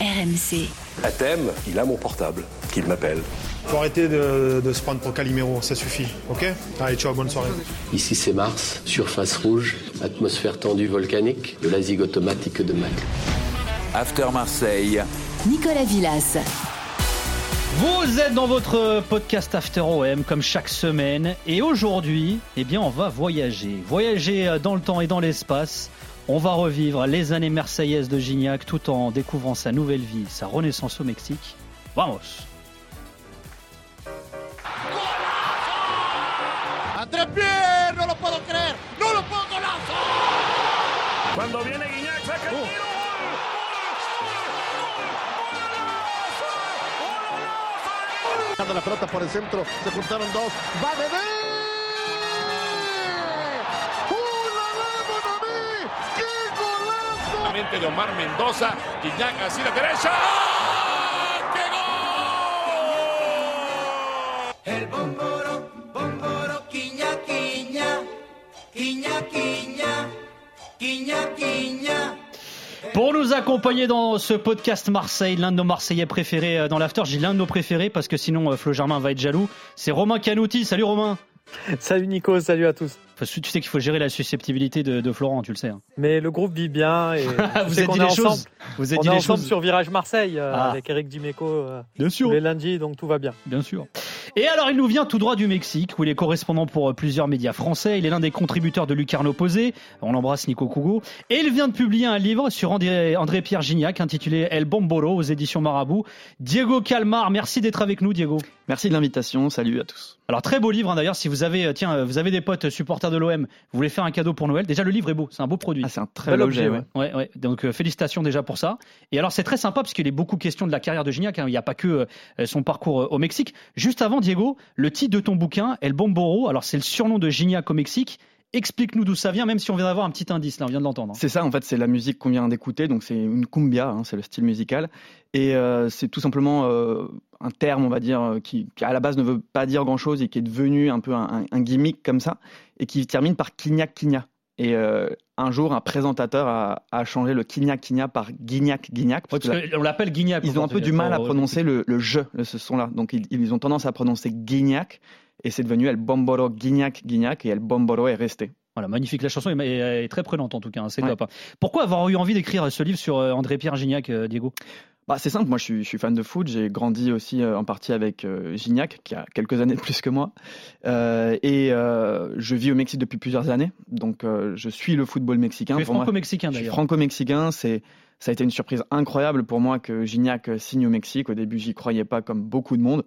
RMC. À thème, il a mon portable, qu'il m'appelle. Faut arrêter de, de se prendre pour Calimero, ça suffit, ok? Allez, ciao, bonne soirée. Ici c'est Mars, surface rouge, atmosphère tendue volcanique, de la zig automatique de Mac. After Marseille. Nicolas Villas. Vous êtes dans votre podcast After OM comme chaque semaine et aujourd'hui, eh bien, on va voyager. Voyager dans le temps et dans l'espace. On va revivre les années marseillaises de Gignac tout en découvrant sa nouvelle vie, sa renaissance au Mexique. Vamos la pelota por el centro, se juntaron dos, va Bebé. Golazo! de Omar Mendoza, Guiñac así la derecha. ¡Qué gol! El bomboro, bomboro, quiña, quiña, quiña, quiña, quiña, quiña. Pour nous accompagner dans ce podcast Marseille, l'un de nos Marseillais préférés euh, dans l'after, j'ai l'un de nos préférés parce que sinon euh, Flo Germain va être jaloux, c'est Romain Canouti. Salut Romain Salut Nico, salut à tous. Tu sais qu'il faut gérer la susceptibilité de, de Florent, tu le sais. hein. Mais le groupe vit bien et Vous êtes dit les choses. Vous êtes On dit est les ensemble choses sur Virage Marseille euh, Ah. avec Eric Dimeco euh, Bien sûr. les lundis, donc tout va bien. Bien sûr. Et alors, il nous vient tout droit du Mexique, où il est correspondant pour euh, plusieurs médias français. Il est l'un des contributeurs de Lucarno Posé. On l'embrasse, Nico Cougo. Et il vient de publier un livre sur André, André-Pierre Gignac, intitulé El Bombolo, aux éditions Marabout. Diego Calmar, merci d'être avec nous, Diego. Merci de l'invitation, salut à tous. Alors, très beau livre, hein, d'ailleurs. Si vous avez, euh, tiens, euh, vous avez des potes supporters de l'OM, vous voulez faire un cadeau pour Noël. Déjà, le livre est beau. C'est un beau produit. Ah, c'est un très Bel bel objet, objet, ouais. Ouais, ouais. Donc euh, félicitations déjà pour ça. Et alors c'est très sympa parce qu'il est beaucoup question de la carrière de Gignac. hein. Il n'y a pas que euh, son parcours euh, au Mexique. Juste avant, Diego, le titre de ton bouquin, El Bomboro. Alors c'est le surnom de Gignac au Mexique. Explique-nous d'où ça vient, même si on vient d'avoir un petit indice là, on vient de l'entendre. hein. C'est ça, en fait, c'est la musique qu'on vient d'écouter, donc c'est une cumbia, hein, c'est le style musical. Et euh, c'est tout simplement euh, un terme, on va dire, euh, qui, qui à la base ne veut pas dire grand-chose et qui est devenu un peu un, un- un gimmick comme ça, et qui termine par Quignac Quignac. Et euh, un jour, un présentateur a, a changé le Quignac Quignac par Guignac Guignac. Parce que parce qu'on l'appelle Guignac. Ils ont un peu du mal à prononcer le, le je, ce son-là. Donc ils, ils ont tendance à prononcer Guignac, et c'est devenu El Bomboro Guignac Guignac, et El Bomboro est resté. Voilà, magnifique. La chanson est, est- est très prenante en tout cas. hein, c'est Ouais. top. hein. Pourquoi avoir eu envie d'écrire ce livre sur euh, André-Pierre Gignac, euh, Diego? Bah, c'est simple, moi je suis, je suis fan de foot, j'ai grandi aussi euh, en partie avec euh, Gignac, qui a quelques années de plus que moi, et je vis au Mexique depuis plusieurs années, donc je suis le football mexicain. Tu es franco-mexicain d'ailleurs. franco-mexicain, c'est ça a été une surprise incroyable pour moi que Gignac signe au Mexique. Au début, j'y croyais pas comme beaucoup de monde.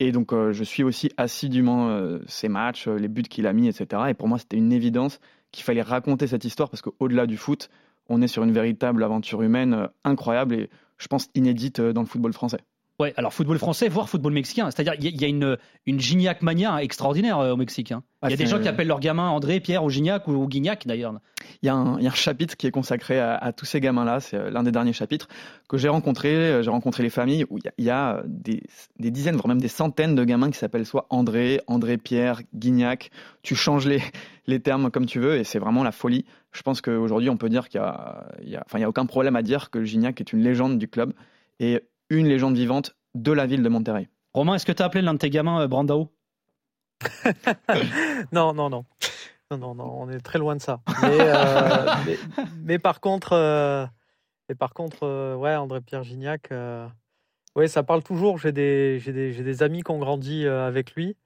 Et donc, euh, je suis aussi assidûment euh, ses matchs, euh, les buts qu'il a mis, etc. Et pour moi, c'était une évidence qu'il fallait raconter cette histoire parce qu'au-delà du foot, on est sur une véritable aventure humaine euh, incroyable et je pense inédite euh, dans le football français. Ouais, alors football français, voire football mexicain. C'est-à-dire, il y, a- il y a une, une Gignac mania extraordinaire euh, au Mexique. hein. Il y a des gens qui appellent leur gamin André, Pierre ou Gignac ou, ou Guignac d'ailleurs. Il y, a un, il y a un chapitre qui est consacré à, à tous ces gamins-là. C'est euh, l'un des derniers chapitres que j'ai rencontré. Euh, J'ai rencontré les familles où il y a, il y a des, des dizaines, voire même des centaines de gamins qui s'appellent soit André, André Pierre, Guignac. Tu changes les, les termes comme tu veux et c'est vraiment la folie. Je pense qu'aujourd'hui, on peut dire qu'il y a, y a- enfin, a aucun problème à dire que Gignac est une légende du club et une légende vivante de la ville de Monterrey. Romain, est-ce que tu as appelé l'un de tes gamins euh, Brandao? Non, non, non. Non, non, non, on est très loin de ça. Mais, euh, mais, mais par contre, euh, mais par contre euh, ouais, André-Pierre Gignac, euh, ouais, ça parle toujours. J'ai des, j'ai des, j'ai des amis qui ont grandi euh, avec lui.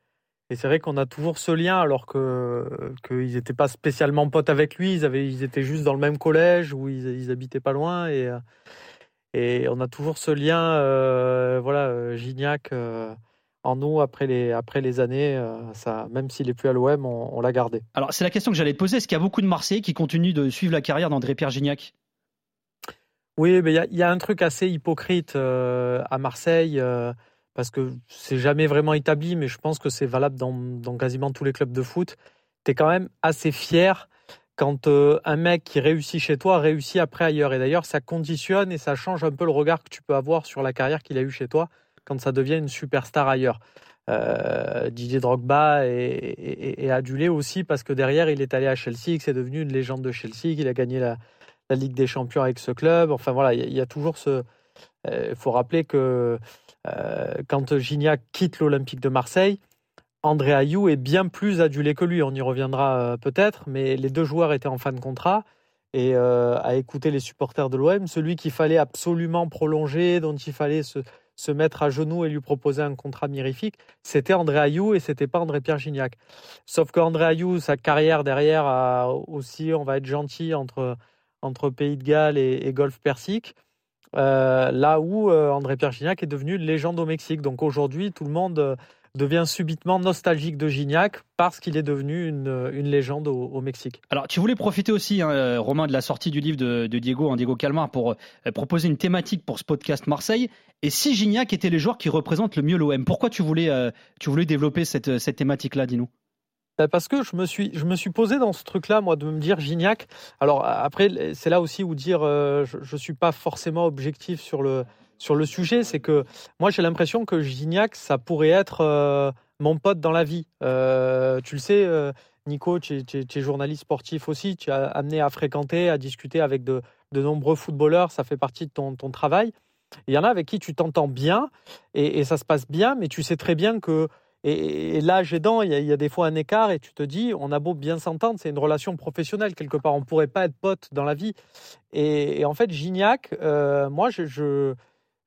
Et c'est vrai qu'on a toujours ce lien, alors que qu'ils n'étaient pas spécialement potes avec lui. Ils, avaient, ils étaient juste dans le même collège où ils, ils habitaient pas loin. Et, euh, et on a toujours ce lien, euh, voilà, euh, Gignac. euh, en nous, après les, après les années, euh, ça, même s'il est plus à l'OM, on, on l'a gardé. Alors, c'est la question que j'allais te poser. Est-ce qu'il y a beaucoup de Marseillais qui continuent de suivre la carrière d'André-Pierre Gignac? Oui, mais il y a- il y, a un truc assez hypocrite à Marseille, parce que c'est jamais vraiment établi, mais je pense que c'est valable dans, dans quasiment tous les clubs de foot. Tu es quand même assez fier quand euh, un mec qui réussit chez toi réussit après ailleurs. Et d'ailleurs, ça conditionne et ça change un peu le regard que tu peux avoir sur la carrière qu'il a eue chez toi quand ça devient une superstar ailleurs. Euh, Didier Drogba est, adulé aussi parce que derrière, il est allé à Chelsea, que c'est devenu une légende de Chelsea, qu'il a gagné la, Ligue des Champions avec ce club. Enfin voilà, il y, a- il y a toujours ce, il faut rappeler que quand Gignac quitte l'Olympique de Marseille, André Ayou est bien plus adulé que lui. On y reviendra peut-être, mais les deux joueurs étaient en fin de contrat et à écouter les supporters de l'OM, celui qu'il fallait absolument prolonger, dont il fallait se, mettre à genoux et lui proposer un contrat mirifique, c'était André Ayou et c'était pas André-Pierre Gignac. Sauf qu'André Ayou, sa carrière derrière a aussi, on va être gentil, entre, Pays de Galles et, Golfe Persique. Euh, là où euh, André-Pierre Gignac est devenu légende au Mexique. Donc aujourd'hui, tout le monde euh, devient subitement nostalgique de Gignac parce qu'il est devenu une, une légende au, Mexique. Alors, tu voulais profiter aussi, hein, Romain, de la sortie du livre de, de Diego, hein, Diego Calmar, pour euh, proposer une thématique pour ce podcast Marseille. Et si Gignac était les joueurs qui représentent le mieux l'OM, pourquoi tu voulais, euh, tu voulais développer cette, cette thématique-là, dis-nous? Ben, parce que je me suis je me suis posé dans ce truc là moi de me dire Gignac alors après c'est là aussi où dire euh, je, je suis pas forcément objectif sur le sur le sujet, c'est que moi j'ai l'impression que Gignac, ça pourrait être euh, mon pote dans la vie. Euh, tu le sais, euh, Nico, tu es, journaliste sportif aussi, tu as amené à fréquenter, à discuter avec de, nombreux footballeurs, ça fait partie de ton, travail. Il y en a avec qui tu t'entends bien et, ça se passe bien, mais tu sais très bien que et, là, l'âge aidant, il y, a, y a des fois un écart et tu te dis, on a beau bien s'entendre, c'est une relation professionnelle quelque part. On pourrait pas être pote dans la vie. Et, en fait, Gignac, moi, je,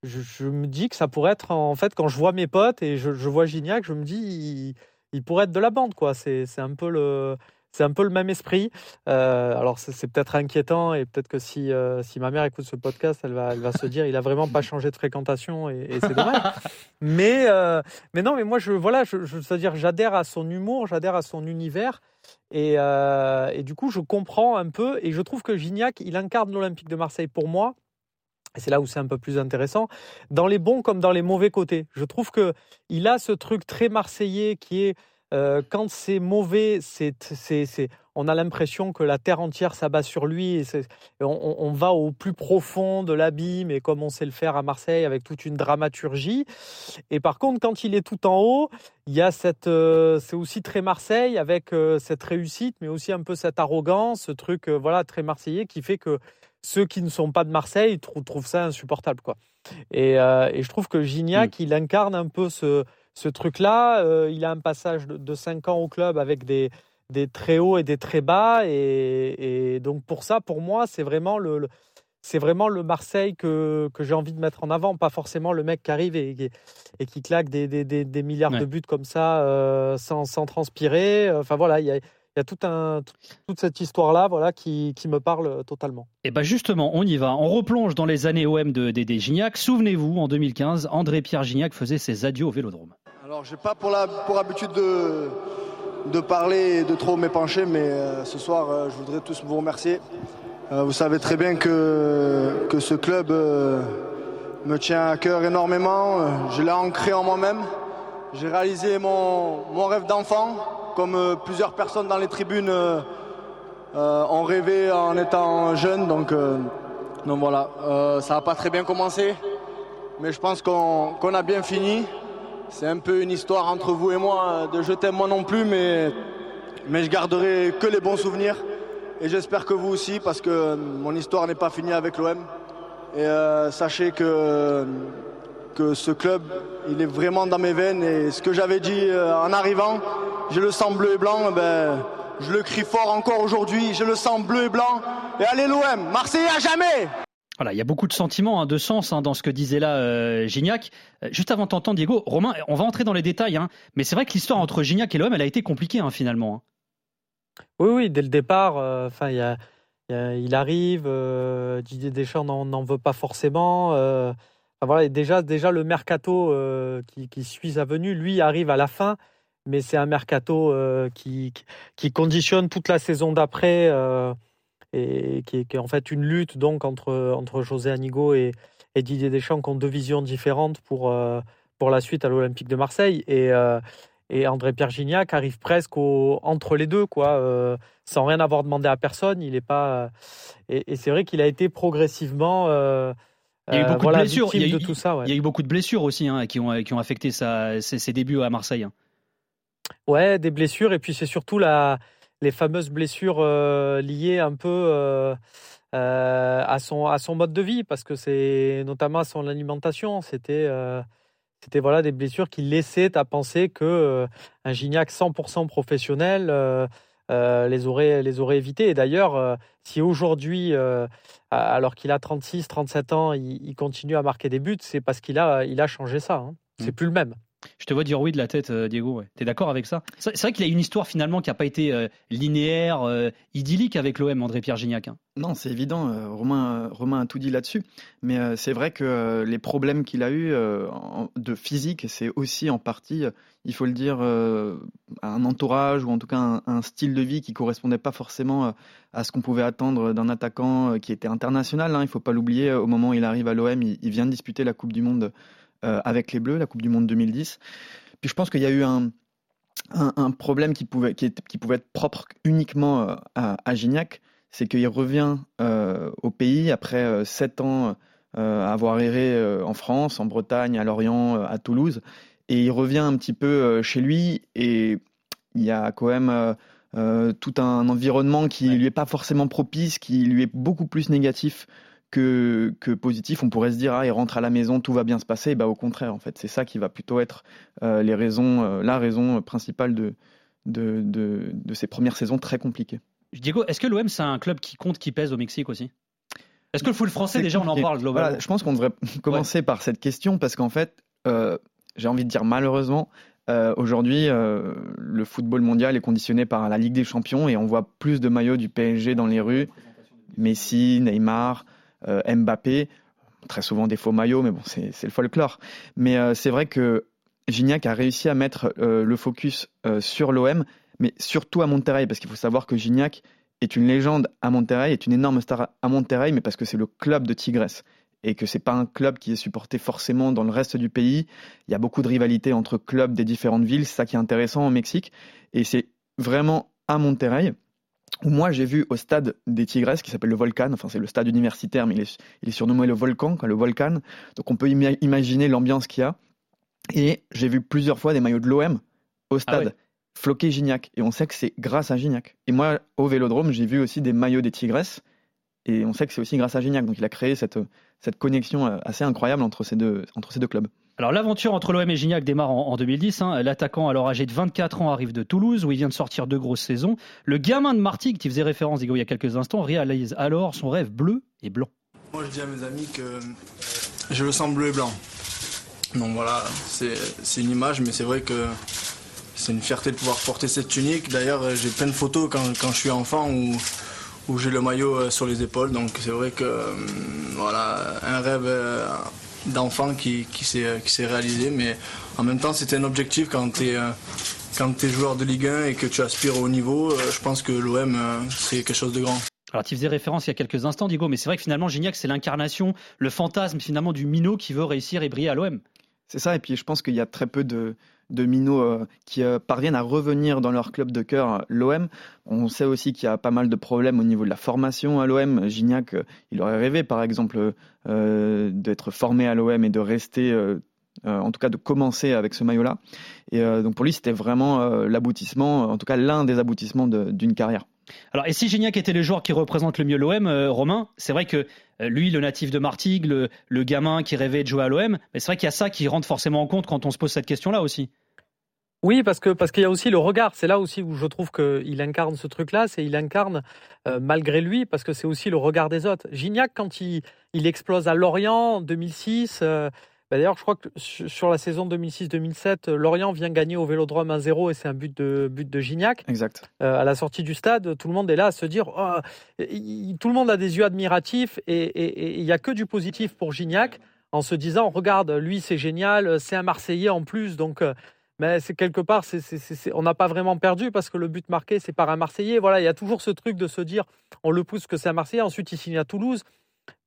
me dis que ça pourrait être, en fait, quand je vois mes potes et je, vois Gignac, je me dis, il, pourrait être de la bande, quoi. C'est un peu le. C'est un peu le même esprit. Euh, alors c'est peut-être inquiétant et peut-être que si, euh, si ma mère écoute ce podcast, elle va, elle va se dire il a vraiment pas changé de fréquentation et, c'est dommage. mais euh, mais non, mais moi je voilà, je, je dire j'adhère à son humour, j'adhère à son univers et, et du coup je comprends un peu et je trouve que Gignac il incarne l'Olympique de Marseille pour moi c'est là où c'est un peu plus intéressant, dans les bons comme dans les mauvais côtés. Je trouve que il a ce truc très marseillais qui est euh, quand c'est mauvais, c'est, c'est, on a l'impression que la terre entière s'abat sur lui et, on, on, va au plus profond de l'abîme et comme on sait le faire à Marseille avec toute une dramaturgie. Et par contre, quand il est tout en haut, il y a cette, euh, c'est aussi très Marseille avec euh, cette réussite, mais aussi un peu cette arrogance, ce truc voilà très marseillais qui fait que ceux qui ne sont pas de Marseille trouvent, ça insupportable. Quoi. Et, euh, je trouve que Gignac, mm. il incarne un peu ce, truc-là. Euh, il a un passage de, 5 ans au club avec des, des très hauts et des très bas. Et, donc pour ça, pour moi, c'est vraiment le, c'est vraiment le Marseille que, j'ai envie de mettre en avant, pas forcément le mec qui arrive et, et qui claque des, des, milliards de buts comme ça euh, sans, sans, transpirer. Enfin voilà, il y a, il y a tout un, toute cette histoire-là voilà, qui, qui, me parle totalement. Et bien justement, on y va. On replonge dans les années OM de Dédé Gignac. Souvenez-vous, en 2015, André-Pierre Gignac faisait ses adieux au Vélodrome. Alors, j'ai pas pour, la, pour habitude de, de parler et de trop m'épancher, mais euh, ce soir, euh, je voudrais tous vous remercier. Euh, vous savez très bien que, que ce club me tient à cœur énormément. je l'ai ancré en moi-même. J'ai réalisé mon, mon rêve d'enfant comme euh, plusieurs personnes dans les tribunes euh, euh, ont rêvé en étant jeunes. Donc, donc voilà, ça n'a pas très bien commencé, mais je pense qu'on a bien fini. C'est un peu une histoire entre vous et moi de je t'aime moi non plus, mais, mais je garderai que les bons souvenirs. Et j'espère que vous aussi, parce que mon histoire n'est pas finie avec l'OM. Et sachez que que ce club, il est vraiment dans mes veines. Et ce que j'avais dit euh, en arrivant, j'ai le sang bleu et blanc, eh ben, je le crie fort encore aujourd'hui, j'ai le sang bleu et blanc. Et allez l'OM, Marseille à jamais voilà, il y a beaucoup de sentiments, hein, de sens hein, dans ce que disait là euh, Gignac. Euh, juste avant t'entendre, Diego, Romain, on va entrer dans les détails, hein, mais c'est vrai que l'histoire entre Gignac et l'OM, elle a été compliquée finalement. Oui, oui, dès le départ, enfin, il arrive, Didier Deschamps n'en veut pas forcément voilà, déjà, déjà le mercato euh, qui, suit sa venue, lui arrive à la fin, mais c'est un mercato euh, qui, qui conditionne toute la saison d'après euh, et qui est, en fait une lutte donc entre, entre José Anigo et, Didier Deschamps qui ont deux visions différentes pour, pour la suite à l'Olympique de Marseille. Et, et André Pierre Gignac arrive presque entre les deux, quoi, sans rien avoir demandé à personne. Il est pas. et c'est vrai qu'il a été progressivement il y a eu beaucoup de blessures. Il y a eu, tout ça, il y a eu beaucoup de blessures aussi hein, qui, ont, qui ont affecté sa, ses, débuts à Marseille. Hein. Ouais, des blessures. Et puis c'est surtout la, les fameuses blessures euh, liées un peu euh, euh, à, son, à son mode de vie, parce que c'est notamment à son alimentation. C'était c'était voilà, des blessures qui laissaient à penser que un Gignac 100% professionnel les, aurait, les aurait évités. Et d'ailleurs, si aujourd'hui, alors qu'il a 36, 37 ans, il, il, continue à marquer des buts, c'est parce qu'il a, il a changé ça. Hein. C'est mmh. plus le même. Je te vois dire oui de la tête, euh, Diego. Ouais. T'es d'accord avec ça? C'est vrai qu'il a une histoire finalement qui n'a pas été euh, linéaire, euh, idyllique avec l'OM, André-Pierre Gignac. Hein. Non, c'est évident. Romain, Romain a tout dit là-dessus. Mais c'est vrai que les problèmes qu'il a eu de physique, c'est aussi en partie, il faut le dire, un entourage ou en tout cas un, style de vie qui correspondait pas forcément à ce qu'on pouvait attendre d'un attaquant qui était international. Hein. Il faut pas l'oublier. Au moment où il arrive à l'OM, il, il vient de disputer la Coupe du Monde avec les Bleus, la Coupe du Monde 2010. Puis je pense qu'il y a eu un, un, problème qui pouvait, qui, qui, pouvait être propre uniquement euh, à, à Gignac, c'est qu'il revient euh, au pays après sept ans à avoir erré en France, en Bretagne, à Lorient, à Toulouse, et il revient un petit peu chez lui. Et il y a quand même tout un environnement qui lui est pas forcément propice, qui lui est beaucoup plus négatif que, que, positif. On pourrait se dire, ah, il rentre à la maison, tout va bien se passer. bah, au contraire, en fait, c'est ça qui va plutôt être euh, les raisons, euh, la raison principale de, de, de, de, ces premières saisons très compliquées. Diego, est-ce que l'OM, c'est un club qui compte, qui pèse au Mexique aussi? Est-ce que le foot français, déjà, on en parle globalement? Je pense qu'on devrait commencer par cette question parce qu'en fait, euh, j'ai envie de dire malheureusement, aujourd'hui, le football mondial est conditionné par la Ligue des Champions et on voit plus de maillots du PSG dans les rues. Messi, Neymar, Mbappé, très souvent des faux maillots, mais bon, c'est le folklore. Mais euh, c'est vrai que Gignac a réussi à mettre euh, le focus sur l'OM, mais surtout à Monterrey, parce qu'il faut savoir que Gignac est une légende à Monterrey, est une énorme star à Monterrey, mais parce que c'est le club de Tigres et que c'est pas un club qui est supporté forcément dans le reste du pays. Il y a beaucoup de rivalité entre clubs des différentes villes, c'est ça qui est intéressant au Mexique, et c'est vraiment à Monterrey où moi j'ai vu au stade des Tigresses qui s'appelle le Volcan, enfin c'est le stade universitaire mais il est, il est surnommé le Volcan, quoi, le Volcan, donc on peut imaginer l'ambiance qu'il y a. Et j'ai vu plusieurs fois des maillots de l'OM au ah stade, floqué Gignac, et on sait que c'est grâce à Gignac. Et moi au Vélodrome j'ai vu aussi des maillots des Tigresses, et on sait que c'est aussi grâce à Gignac, donc il a créé cette, cette connexion euh, assez incroyable entre ces deux, entre ces deux clubs. Alors l'aventure entre l'OM et Gignac démarre en, 2010. Hein. L'attaquant, alors âgé de 24 ans, arrive de Toulouse où il vient de sortir deux grosses saisons. Le gamin de Martigues, qui faisait référence il y a quelques instants, réalise alors son rêve bleu et blanc. Moi je dis à mes amis que je le sens bleu et blanc. Donc voilà, c'est une image, mais c'est vrai que c'est une fierté de pouvoir porter cette tunique. D'ailleurs, j'ai plein de photos quand, je suis enfant où, où j'ai le maillot euh, sur les épaules. Donc c'est vrai que euh, voilà, un rêve euh, d'enfant qui, qui s'est réalisé. Mais en même temps, c'était un objectif quand tu es, euh, quand es joueur de Ligue 1 et que tu aspires au niveau. Euh, je pense que l'OM, euh, c'est quelque chose de grand. Alors, tu faisais référence il y a quelques instants, Diego, mais c'est vrai que finalement, Gignac, c'est l'incarnation, le fantasme finalement du minot qui veut réussir et briller à l'OM. C'est ça, et puis je pense qu'il y a très peu de, de minots euh, qui euh, parviennent à revenir dans leur club de cœur, l'OM. On sait aussi qu'il y a pas mal de problèmes au niveau de la formation à l'OM. Gignac, euh, il aurait rêvé, par exemple, d'être formé à l'OM et de rester, en tout cas de commencer avec ce maillot-là. Et donc pour lui, c'était vraiment l'aboutissement, en tout cas l'un des aboutissements d'une carrière. Alors, et si Gignac était le joueur qui représente le mieux l'OM, Romain, c'est vrai que lui, le natif de Martigues, le, gamin qui rêvait de jouer à l'OM, mais c'est vrai qu'il y a ça qui rentre forcément en compte quand on se pose cette question-là aussi. Oui, parce parce qu'il y a aussi le regard. C'est là aussi où je trouve qu'il incarne ce truc-là. C'est il incarne euh, malgré lui, parce que c'est aussi le regard des autres. Gignac, quand il, il explose à Lorient en 2006. Euh, bah, d'ailleurs, je crois que sur la saison 2006-2007, Lorient vient gagner au Vélodrome 1-0 et c'est un but de but de Gignac. Exact. Euh, à la sortie du stade, tout le monde est là à se dire, oh, tout le monde a des yeux admiratifs et il n'y a que du positif pour Gignac en se disant, regarde, lui c'est génial, c'est un Marseillais en plus, donc mais c'est quelque part, on n'a pas vraiment perdu parce que le but marqué, c'est par un Marseillais. Voilà, il y a toujours ce truc de se dire, on le pousse que c'est un Marseillais. Ensuite, il signe à Toulouse.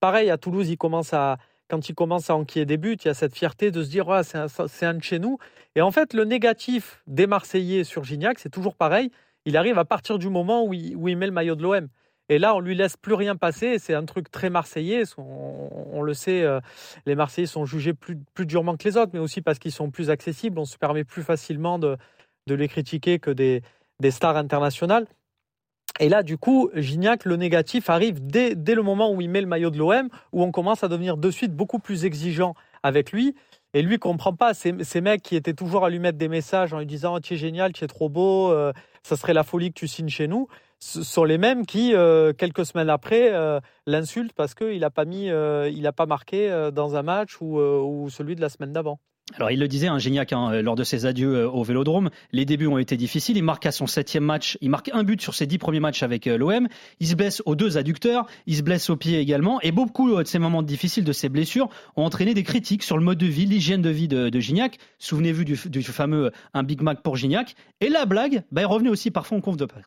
Pareil, à Toulouse, il commence à, quand il commence à enquiller des buts, il y a cette fierté de se dire, c'est un, de chez nous. Et en fait, le négatif des Marseillais sur Gignac, c'est toujours pareil. Il arrive à partir du moment où il, met le maillot de l'OM. Et là, on lui laisse plus rien passer. C'est un truc très marseillais. On, le sait, euh, les Marseillais sont jugés plus, durement que les autres, mais aussi parce qu'ils sont plus accessibles. On se permet plus facilement de, les critiquer que des stars internationales. Et là, du coup, Gignac, le négatif arrive dès, dès le moment où il met le maillot de l'OM, où on commence à devenir de suite beaucoup plus exigeant avec lui. Et lui comprend pas ces, ces mecs qui étaient toujours à lui mettre des messages en lui disant oh, génial, tu es trop beau, euh, ça serait la folie que tu signes chez nous. Ce sont les mêmes qui euh, quelques semaines après euh, l'insultent parce qu'il a pas mis, il a pas marqué dans un match ou, ou celui de la semaine d'avant. Alors il le disait, hein, Gignac, hein, lors de ses adieux euh, au Vélodrome, les débuts ont été difficiles. Il marque à son septième match, il marque un but sur ses dix premiers matchs avec euh, l'OM. Il se blesse aux deux adducteurs, il se blesse au pied également. Et beaucoup euh, de ces moments difficiles, de ces blessures, ont entraîné des critiques sur le mode de vie, l'hygiène de vie de, Gignac. Souvenez-vous du, fameux un Big Mac pour Gignac. Et la blague, bah, est revenue aussi parfois en conf de presse.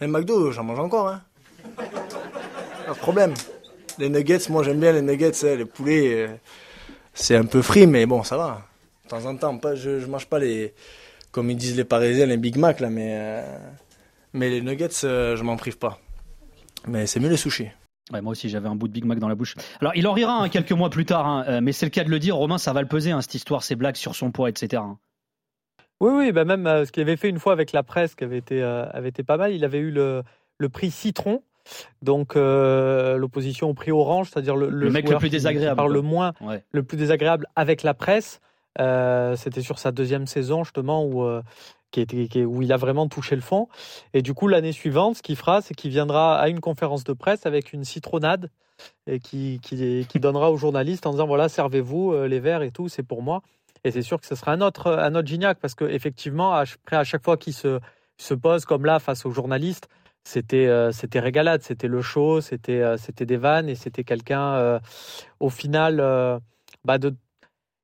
Les McDo, j'en mange encore. Hein. Pas de problème. Les nuggets, moi j'aime bien les nuggets, les poulets. C'est un peu frit, mais bon, ça va temps en temps. Pas, je, je mange pas les, comme ils disent les Parisiens, les Big Mac, là, mais, euh, mais les nuggets, euh, je m'en prive pas. Mais c'est mieux les sushis. Ouais, moi aussi, j'avais un bout de Big Mac dans la bouche. Alors, il en rira hein, quelques mois plus tard, hein, euh, mais c'est le cas de le dire. Romain, ça va le peser, hein, cette histoire, ces blagues sur son poids, etc. Oui, oui, bah même ce qu'il avait fait une fois avec la presse, qui avait été, avait été pas mal. Il avait eu le, le prix Citron. Donc l'opposition au prix orange, c'est-à-dire le, le, mec le plus désagréable, parle le moins, ouais. le plus désagréable avec la presse. Euh, c'était sur sa deuxième saison justement où, euh, qui était, qui, où il a vraiment touché le fond. Et du coup, l'année suivante, ce qu'il fera, c'est qu'il viendra à une conférence de presse avec une citronnade et qui, qui, qui donnera aux journalistes en disant voilà, servez-vous euh, les verres et tout, c'est pour moi. Et c'est sûr que ce sera un autre, un autre Gignac parce qu'effectivement, après, à chaque fois qu'il se, se pose comme là face aux journalistes, c'était c'était régalade, c'était le show, c'était c'était des vannes et c'était quelqu'un au final bah de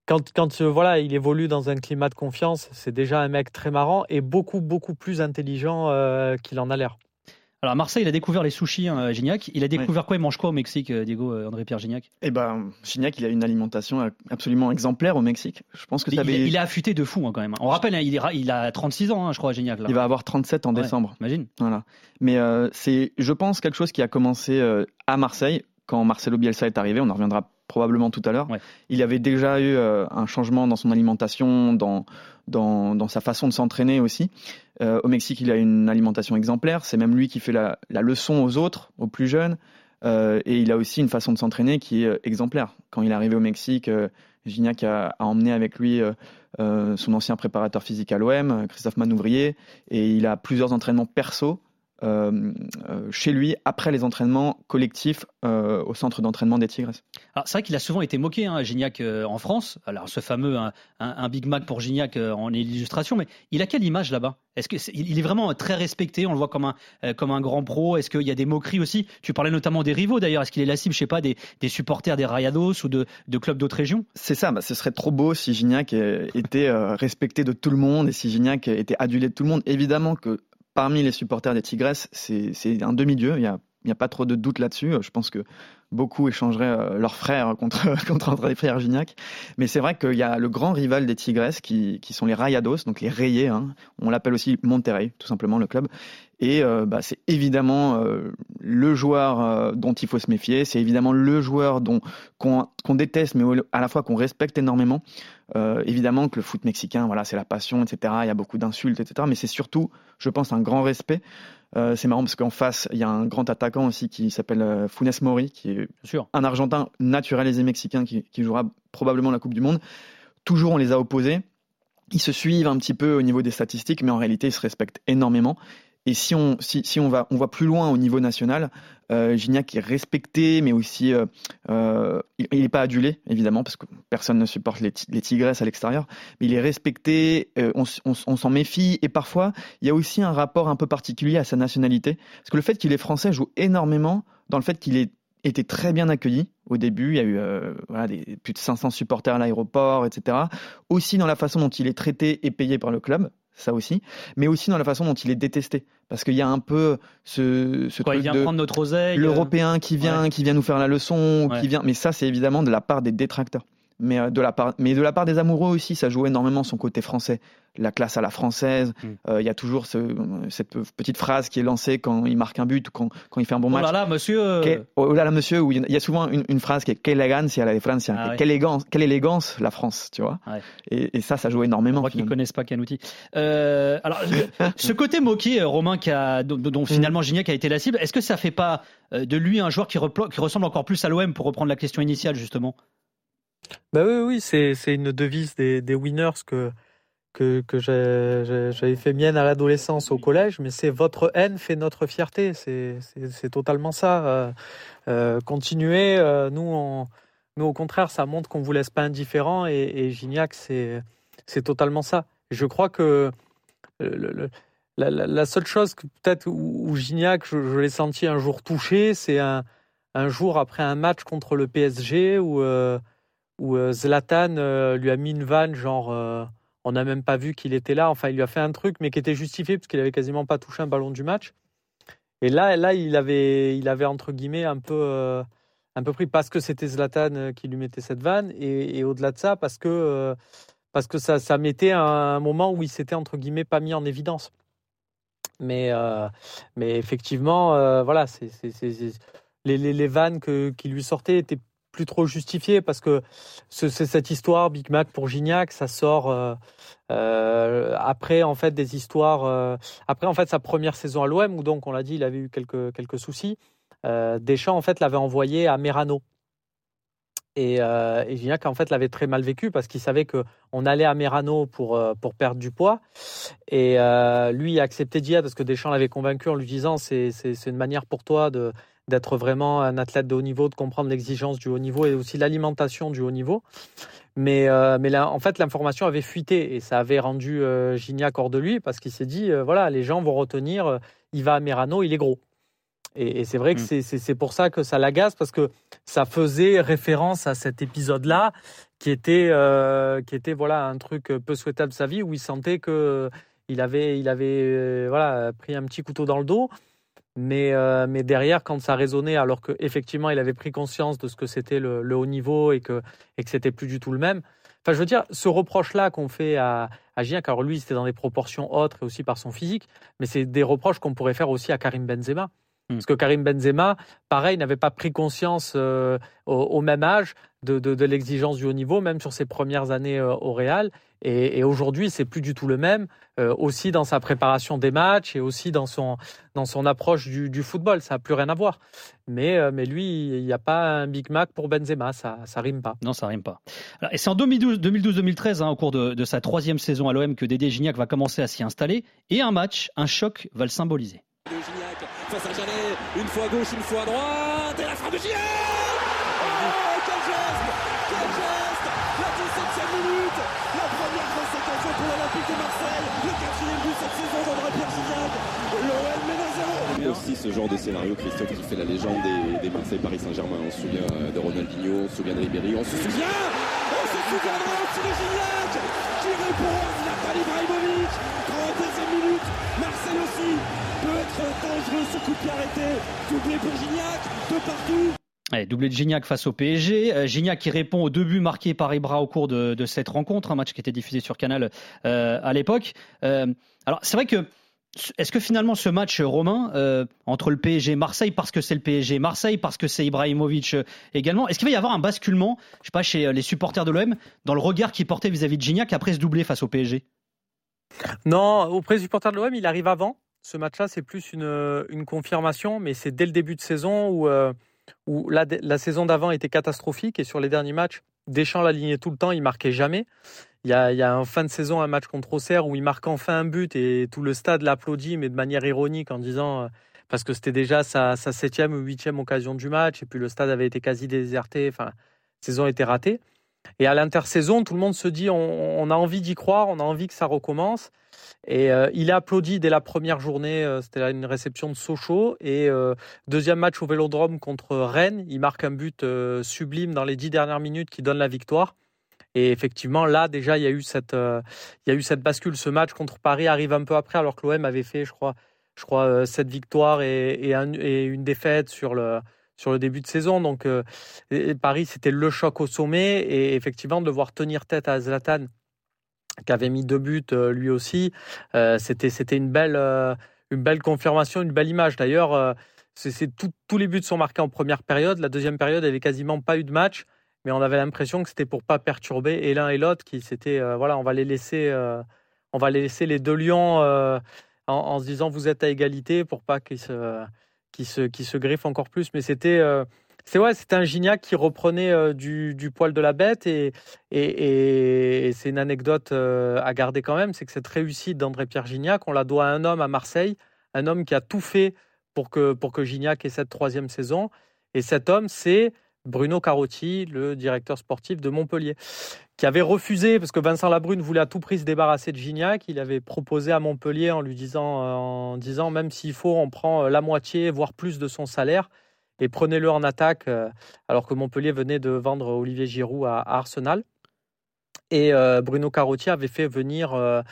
quand, quand euh, voilà, il évolue dans un climat de confiance, c'est déjà un mec très marrant et beaucoup, beaucoup plus intelligent euh, qu'il en a l'air. Alors à Marseille, il a découvert les sushis, hein, Gignac. Il a découvert quoi? Il mange quoi au Mexique, euh, Diego André-Pierre Gignac? Eh ben, Gignac, il a une alimentation absolument exemplaire au Mexique. Je pense que ça il, avait... il est affûté de fou hein, quand même. On rappelle, hein, il, est, il a 36 ans, hein, je crois, Gignac. Là. Il va avoir 37 en ouais, décembre. Imagine. Voilà. Mais euh, c'est, je pense, quelque chose qui a commencé euh, à Marseille quand Marcelo Bielsa est arrivé. On en reviendra probablement tout à l'heure. Ouais. Il avait déjà eu euh, un changement dans son alimentation, dans, dans, dans sa façon de s'entraîner aussi. Euh, au Mexique, il a une alimentation exemplaire. C'est même lui qui fait la, la, leçon aux autres, aux plus jeunes. Euh, et il a aussi une façon de s'entraîner qui est exemplaire. Quand il est arrivé au Mexique, Gignac a, a, emmené avec lui son ancien préparateur physique à l'OM, Christophe Manouvrier, et il a plusieurs entraînements perso euh, euh, chez lui après les entraînements collectifs euh, au centre d'entraînement des Tigres. Alors c'est vrai qu'il a souvent été moqué, hein, Gignac euh, en France. Alors ce fameux un, Big Mac pour Gignac en est l'illustration, mais il a quelle image là-bas? Est-ce que est, il est vraiment très respecté On le voit comme un comme un grand pro? Est-ce qu'il y a des moqueries aussi? Tu parlais notamment des rivaux d'ailleurs. Est-ce qu'il est la cible, je sais pas, des, des supporters des Rayados ou de, de clubs d'autres régions? C'est ça. Bah, ce serait trop beau si Gignac était respecté de tout le monde et si Gignac était adulé de tout le monde. Évidemment que parmi les supporters des Tigresses, c'est un demi-dieu. A, pas trop de doute là-dessus. Je pense que beaucoup échangeraient euh, leurs frères contre, contre André Frère Gignac. Mais c'est vrai qu'il y a le grand rival des Tigresses qui, qui sont les Rayados, donc les rayés. Hein. On l'appelle aussi Monterrey, tout simplement, le club. Et euh, bah, c'est évidemment euh, le joueur dont il faut se méfier. C'est évidemment le joueur dont qu'on qu déteste, mais à la fois qu'on respecte énormément. Évidemment que le foot mexicain, voilà, c'est la passion, etc. Il y a beaucoup d'insultes, etc. Mais c'est surtout, je pense, un grand respect. Euh, c'est marrant parce qu'en face, il y a un grand attaquant aussi qui s'appelle euh, Funes Mori, qui est sûr. un Argentin naturalisé mexicain qui, qui jouera probablement la Coupe du Monde. Toujours, on les a opposés. Ils se suivent un petit peu au niveau des statistiques, mais en réalité, ils se respectent énormément. Et si on, si, si on, va, on va plus loin au niveau national, euh, Gignac est respecté, mais aussi euh, euh, il n'est pas adulé, évidemment, parce que personne ne supporte les, les tigresses à l'extérieur, mais il est respecté, on, on, s'en méfie, et parfois, il y a aussi un rapport un peu particulier à sa nationalité, parce que le fait qu'il est français joue énormément dans le fait qu'il ait été très bien accueilli au début. Il y a eu plus de 500 supporters à l'aéroport, etc. Aussi dans la façon dont il est traité et payé par le club ça aussi, mais aussi dans la façon dont il est détesté, parce qu'il y a un peu ce, ce Quoi, truc il vient de prendre notre oseille, l'européen qui vient, ouais. qui vient nous faire la leçon, Ouais. qui vient, mais ça c'est évidemment de la part des détracteurs. Mais, euh, de la part, mais de la part des amoureux aussi, ça joue énormément son côté français. La classe à la française. Mm. Euh, Il y a toujours ce, cette petite phrase qui est lancée quand il marque un but ou quand, quand il fait un bon Oh match. là là, monsieur. euh, Que- oh là là, monsieur, où il y a- souvent une, une phrase qui est Quelle elegancia la Francia, Ah quelle, élégance, quelle élégance la France, tu vois. Ouais. Et, et ça, ça joue énormément. Voit qu'ils finalement. connaissent pas Canouti. Euh, alors, ce côté moqué, Romain, qui a, dont, dont Mm. finalement Gignac a été la cible, est-ce que ça fait pas de lui un joueur qui, qui ressemble encore plus à l'OM pour reprendre la question initiale justement? Bah oui, oui, c'est, une devise des, des winners que, que, que j'avais fait mienne à l'adolescence au collège, mais c'est votre haine fait notre fierté. C'est, totalement ça. Euh, euh, continuez, euh, nous, on, nous, au contraire, ça montre qu'on vous laisse pas indifférent et, Gignac, c'est, totalement ça. Je crois que la, seule chose peut-être où, Gignac, je, je l'ai senti un jour touché, c'est un, un jour après un match contre le PSG où, où euh, Zlatan euh, lui a mis une vanne, genre euh, on n'a même pas vu qu'il était là. Enfin, il lui a fait un truc, mais qui était justifié parce qu'il avait quasiment pas touché un ballon du match. Et là, là, il avait, il avait entre guillemets un peu, un peu pris parce que c'était Zlatan qui lui mettait cette vanne, et, au-delà de ça, parce que, parce que ça, ça mettait un, moment où il s'était entre guillemets pas mis en évidence. Mais, mais effectivement, voilà, c'est- les, les, les vannes que, qui lui sortaient étaient plus trop justifiées parce que ce- c'est cette histoire Big Mac pour Gignac, ça sort euh, euh, après en fait des histoires. euh, après en fait sa première saison à l'OM où donc on l'a dit, il avait eu quelques quelques soucis. Deschamps en fait l'avait envoyé à Merano. Et, Gignac en fait l'avait très mal vécu parce qu'il savait que on allait à Merano pour pour perdre du poids et lui a accepté d'y aller parce que Deschamps l'avait convaincu en lui disant c'est c'est une manière pour toi de d'être vraiment un athlète de haut niveau, de comprendre l'exigence du haut niveau et aussi l'alimentation du haut niveau. Mais, euh, mais là, en fait, l'information avait fuité et ça avait rendu euh, Gignac hors de lui parce qu'il s'est dit, euh, voilà, les gens vont retenir, il va à Merano, il est gros. Et, et c'est vrai que c'est- c'est pour ça que ça l'agace parce que ça faisait référence à cet épisode-là qui était, qui était voilà, un truc peu souhaitable de sa vie où il sentait que il avait, il avait voilà, pris un petit couteau dans le dos. Mais, euh, mais derrière, quand ça résonnait, alors qu'effectivement, il avait pris conscience de ce que c'était le, haut niveau et que, et que c'était plus du tout le même. Enfin, je veux dire, ce reproche-là qu'on fait à, à Gignac, alors lui, c'était dans des proportions autres et aussi par son physique, mais c'est des reproches qu'on pourrait faire aussi à Karim Benzema. Parce que Karim Benzema, pareil, n'avait pas pris conscience euh, au, au même âge de, de, de l'exigence du haut niveau, même sur ses premières années euh, au Real. Et, et aujourd'hui, c'est plus du tout le même, euh, aussi dans sa préparation des matchs et aussi dans son, dans son approche du, du football. Ça n'a plus rien à voir. Mais, mais lui, il n'y a pas un Big Mac pour Benzema, ça ça rime pas. Non, ça rime pas. Alors, et c'est en 2012 2012-2013, hein, au cours de, de sa troisième saison à l'OM, que Dédé Gignac va commencer à s'y installer. Et un match, un choc va le symboliser. Gignac. Face à Janet, une fois à gauche, une fois à droite, et la frappe de Gignac Oh, quel geste Quel geste. La 17ème minute La première conséquence pour l'Olympique de Marseille. Le quatrième but cette saison d'André Pierre Gignac. L'OM mène à zéro aussi ce genre de scénario, Christophe, qui fait la légende des, des Marseille-Paris Saint-Germain. On se souvient euh, de Ronaldinho, on se souvient de Ribéry, on se souvient... On se souviendra aussi de Gignac qui répond à Zlatan Ibrahimovic 32e minute Marseille aussi peut être dangereux ce coup de pied doublé pour Gignac de partout doublé de Gignac face au PSG. Euh, Gignac qui répond aux deux buts marqués par Ibra au cours de, cette rencontre, un match qui était diffusé sur Canal euh, à l'époque. Euh, alors c'est vrai que est-ce que finalement ce match romain entre le PSG et Marseille parce que c'est le PSG Marseille parce que c'est Ibrahimovic également, est-ce qu'il va y avoir un basculement, je sais pas chez les supporters de l'OM dans le regard qu'ils portaient vis-à-vis de Gignac après ce doublé face au PSG Non, auprès des supporters de l'OM, il arrive avant. Ce match-là, c'est plus une, confirmation, mais c'est dès le début de saison où, euh, où la, saison d'avant était catastrophique et sur les derniers matchs, Deschamps l'alignait tout le temps, il marquait jamais. Il y, a, en fin de saison un match contre Auxerre où il marque enfin un but et tout le stade l'applaudit, mais de manière ironique en disant euh, parce que c'était déjà sa, sa septième ou huitième occasion du match et puis le stade avait été quasi déserté. Enfin, la saison était ratée. Et à l'intersaison, tout le monde se dit on, a envie d'y croire, on a envie que ça recommence. Et euh, il est applaudi dès la première journée. euh, C'était une réception de Sochaux. Et euh, deuxième match au Vélodrome contre Rennes, il marque un but sublime dans les dix dernières minutes qui donne la victoire. Et effectivement, là, déjà, il y a eu cette, bascule. Ce match contre Paris arrive un peu après, alors que l'OM avait fait, je crois, je crois, et une défaite sur le, sur le début de saison. Donc Paris, c'était le choc au sommet. Et effectivement, de voir tenir tête à Zlatan, qui avait mis deux buts lui aussi, c'était c'était une belle une belle confirmation, une belle image. D'ailleurs, c'est tous les buts sont marqués en première période. La deuxième période, il n'y avait quasiment pas eu de match mais on avait l'impression que c'était pour pas perturber et l'un et l'autre qui c'était euh, voilà on va les laisser euh, on va les laisser les deux lions euh, en, se disant vous êtes à égalité pour pas qu'ils se qui se qui se griffent encore plus mais c'était c'est ouais un Gignac qui reprenait du, du, poil de la bête et et, c'est une anecdote à garder quand même c'est que cette réussite d'André Pierre Gignac on la doit à un homme à Marseille un homme qui a tout fait pour que pour que Gignac ait cette troisième saison. Et cet homme c'est Bruno Carotti, le directeur sportif de Montpellier, qui avait refusé, parce que Vincent Labrune voulait à tout prix se débarrasser de Gignac. Il avait proposé à Montpellier en lui disant, en disant même s'il faut, on prend euh, la moitié, voire plus de son salaire, et prenez-le en attaque, euh, alors que Montpellier venait de vendre Olivier Giroud à Arsenal. Et euh, Bruno Carotti avait fait venir euh,